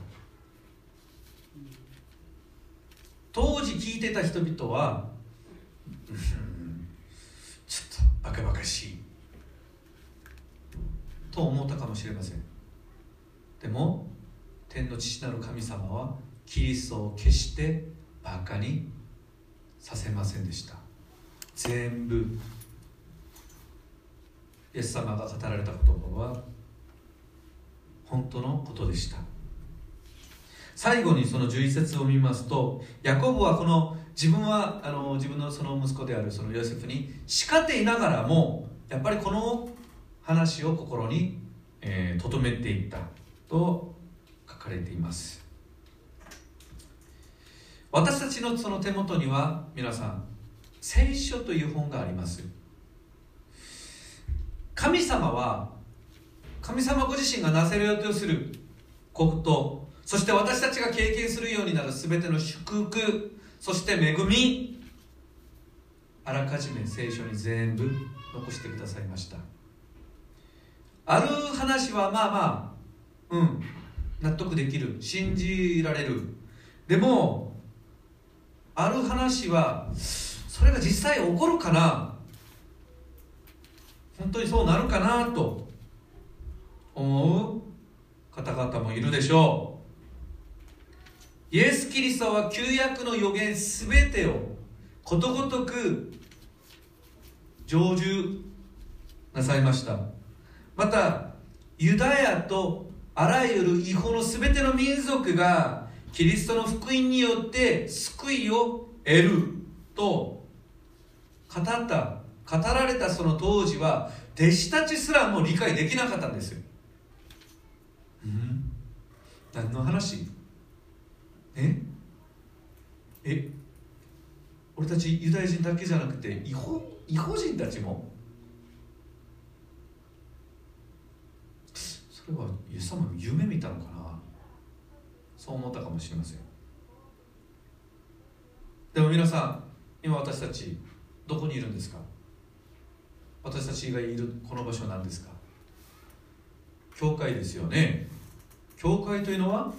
[SPEAKER 5] 当時聞いてた人々はちょっとバカバカしいと思ったかもしれません。でも天の父なる神様はキリストを決してバカにさせませんでした。全部イエス様が語られた言葉は本当のことでした。最後にその11節を見ますとヤコブはこの自分はあの自分のその息子であるそのヨセフに叱っていながらもやっぱりこの話を心に、えー、めていったと書かれています。私たちのその手元には皆さん聖書という本があります。神様は神様ご自身がなせるようとすることそして私たちが経験するようになる全ての祝福そして恵みあらかじめ聖書に全部残してくださいました。ある話はまあまあうん。納得できる。信じられる。でもある話はそれが実際起こるかな。本当にそうなるかなと思う方々もいるでしょう。イエス・キリストは旧約の予言すべてをことごとく成就なさいました。またユダヤとあらゆる違法の全ての民族がキリストの福音によって救いを得ると語った語られたその当時は弟子たちすらも理解できなかったんですよ、うん、何の話？え？え？俺たちユダヤ人だけじゃなくて違法？違法人たちも？それはイエス様の夢見たのかな？そう思ったかもしれません。でも皆さん今私たちどこにいるんですか？私たちがいるこの場所なんですか？教会ですよね。教会というのは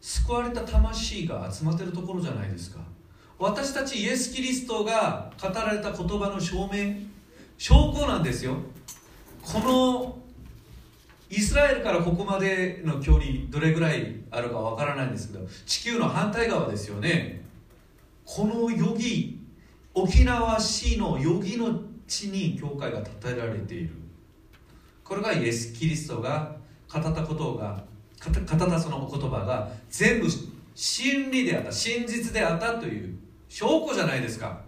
[SPEAKER 5] 救われた魂が集まっているところじゃないですか。私たちイエス・キリストが語られた言葉の証明証拠なんですよ。このイスラエルからここまでの距離どれぐらいあるかわからないんですけど地球の反対側ですよね。この余儀沖縄市の余儀の地に教会が建てられている。これがイエス・キリストが語ったことが語ったその言葉が全部真理であった真実であったという証拠じゃないですか。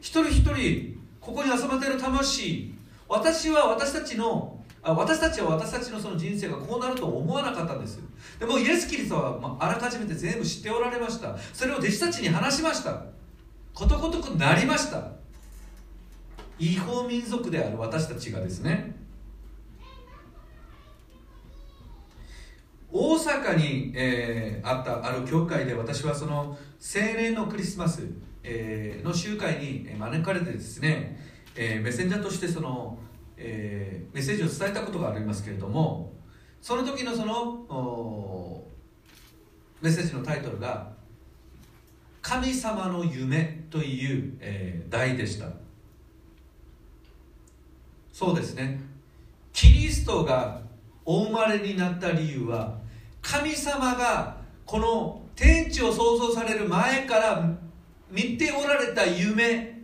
[SPEAKER 5] 一人一人ここに集まっている魂私は私たちの私たちは私たちのその人生がこうなると思わなかったんですでもイエス・キリストは、まあ、あらかじめて全部知っておられました。それを弟子たちに話しました。ことごとくなりました。違法民族である私たちがですね。大阪に、えー、あったある教会で私はその青年のクリスマス、えー、の集会に招かれてですね、えー、メッセンジャーとしてその、えー、メッセージを伝えたことがありますけれどもその時のそのメッセージのタイトルが「神様の夢」という、えー、題でした。そうですね。キリストがお生まれになった理由は神様がこの天地を創造される前から見ておられた夢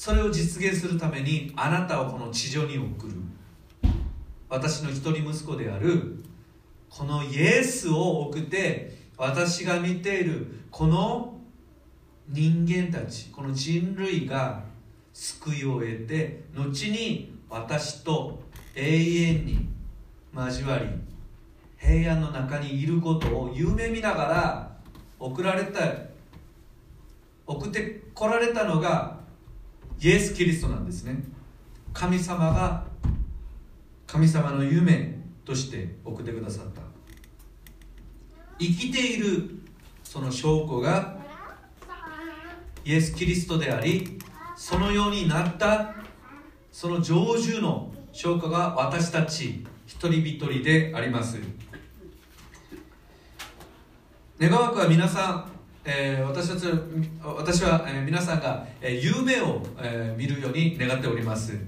[SPEAKER 5] それを実現するためにあなたをこの地上に送る。私の一人息子であるこのイエスを送って私が見ているこの人間たちこの人類が救いを得て後に私と永遠に交わり平安の中にいることを夢見ながら送られた送ってこられたのがイエス・キリストなんですね。神様が神様の夢として送ってくださった。生きているその証拠がイエス・キリストでありそのようになったその成就の証拠が私たち一人一人であります。願わくは皆さん、えー、私たち私は、えー、皆さんが、え、夢を、え、見るように願っております。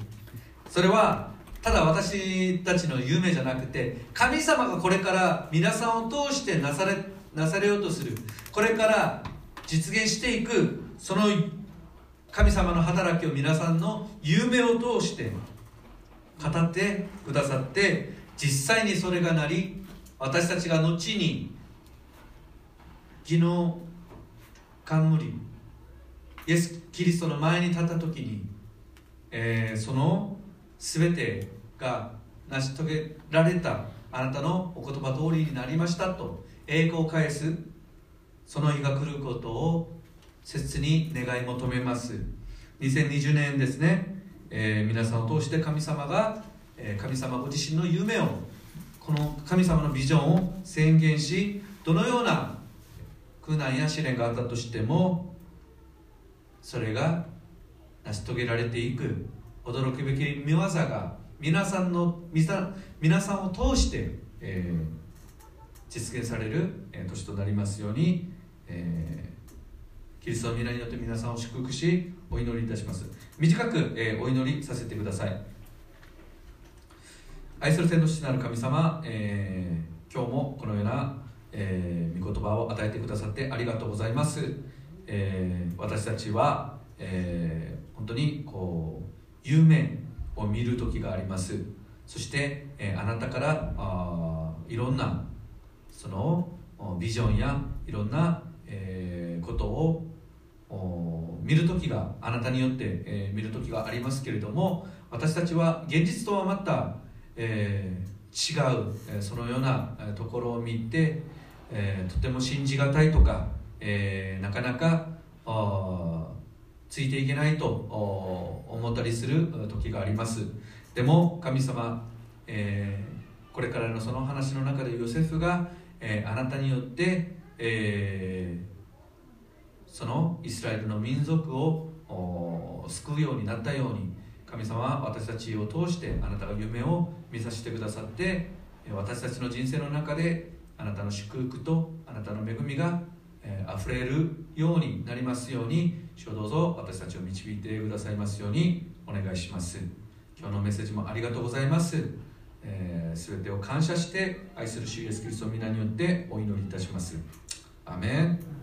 [SPEAKER 5] それはただ私たちの夢じゃなくて神様がこれから皆さんを通してなされなされようとする。これから実現していくその神様の働きを皆さんの夢を通して語ってくださって実際にそれがなり私たちが後に昨日冠。イエス・キリストの前に立った時に、えー、その全てが成し遂げられたあなたのお言葉通りになりましたと栄光を返すその日が来ることを切に願い求めます。2020年ですねえー、皆さんを通して神様が、え、神様ご自身の夢をこの神様のビジョンを宣言しどのような苦難や試練があったとしてもそれが成し遂げられていく驚くべき見業が皆さんの皆さんを通して、えー、実現される、えー、年となりますように、えー、キリストの皆によって皆さんを祝福しお祈りいたします。短く、えー、お祈りさせてください。愛する天の父なる神様、えー、今日もこのような、えー、御言葉を与えてくださってありがとうございます、えー、私たちは、えー、本当にこう夢を見る時があります。そして、えー、あなたからあいろんなそのビジョンやいろんな、えー、ことを見る時があなたによって、えー、見る時がありますけれども私たちは現実とはまたえー、違う、えー、そのようなところを見て、えー、とても信じがたいとか、えー、なかなかついていけないと思ったりする時があります。でも神様、えー、これからのその話の中でヨセフが、え、あなたによって、え、そのイスラエルの民族を救うようになったように神様は私たちを通してあなたが夢を見させてくださって私たちの人生の中であなたの祝福とあなたの恵みがあふれるようになりますように主をどうぞ私たちを導いてくださいますようにお願いします。今日のメッセージもありがとうございます、えー、全てを感謝して愛する主イエスキリストの皆によってお祈りいたします。アメン。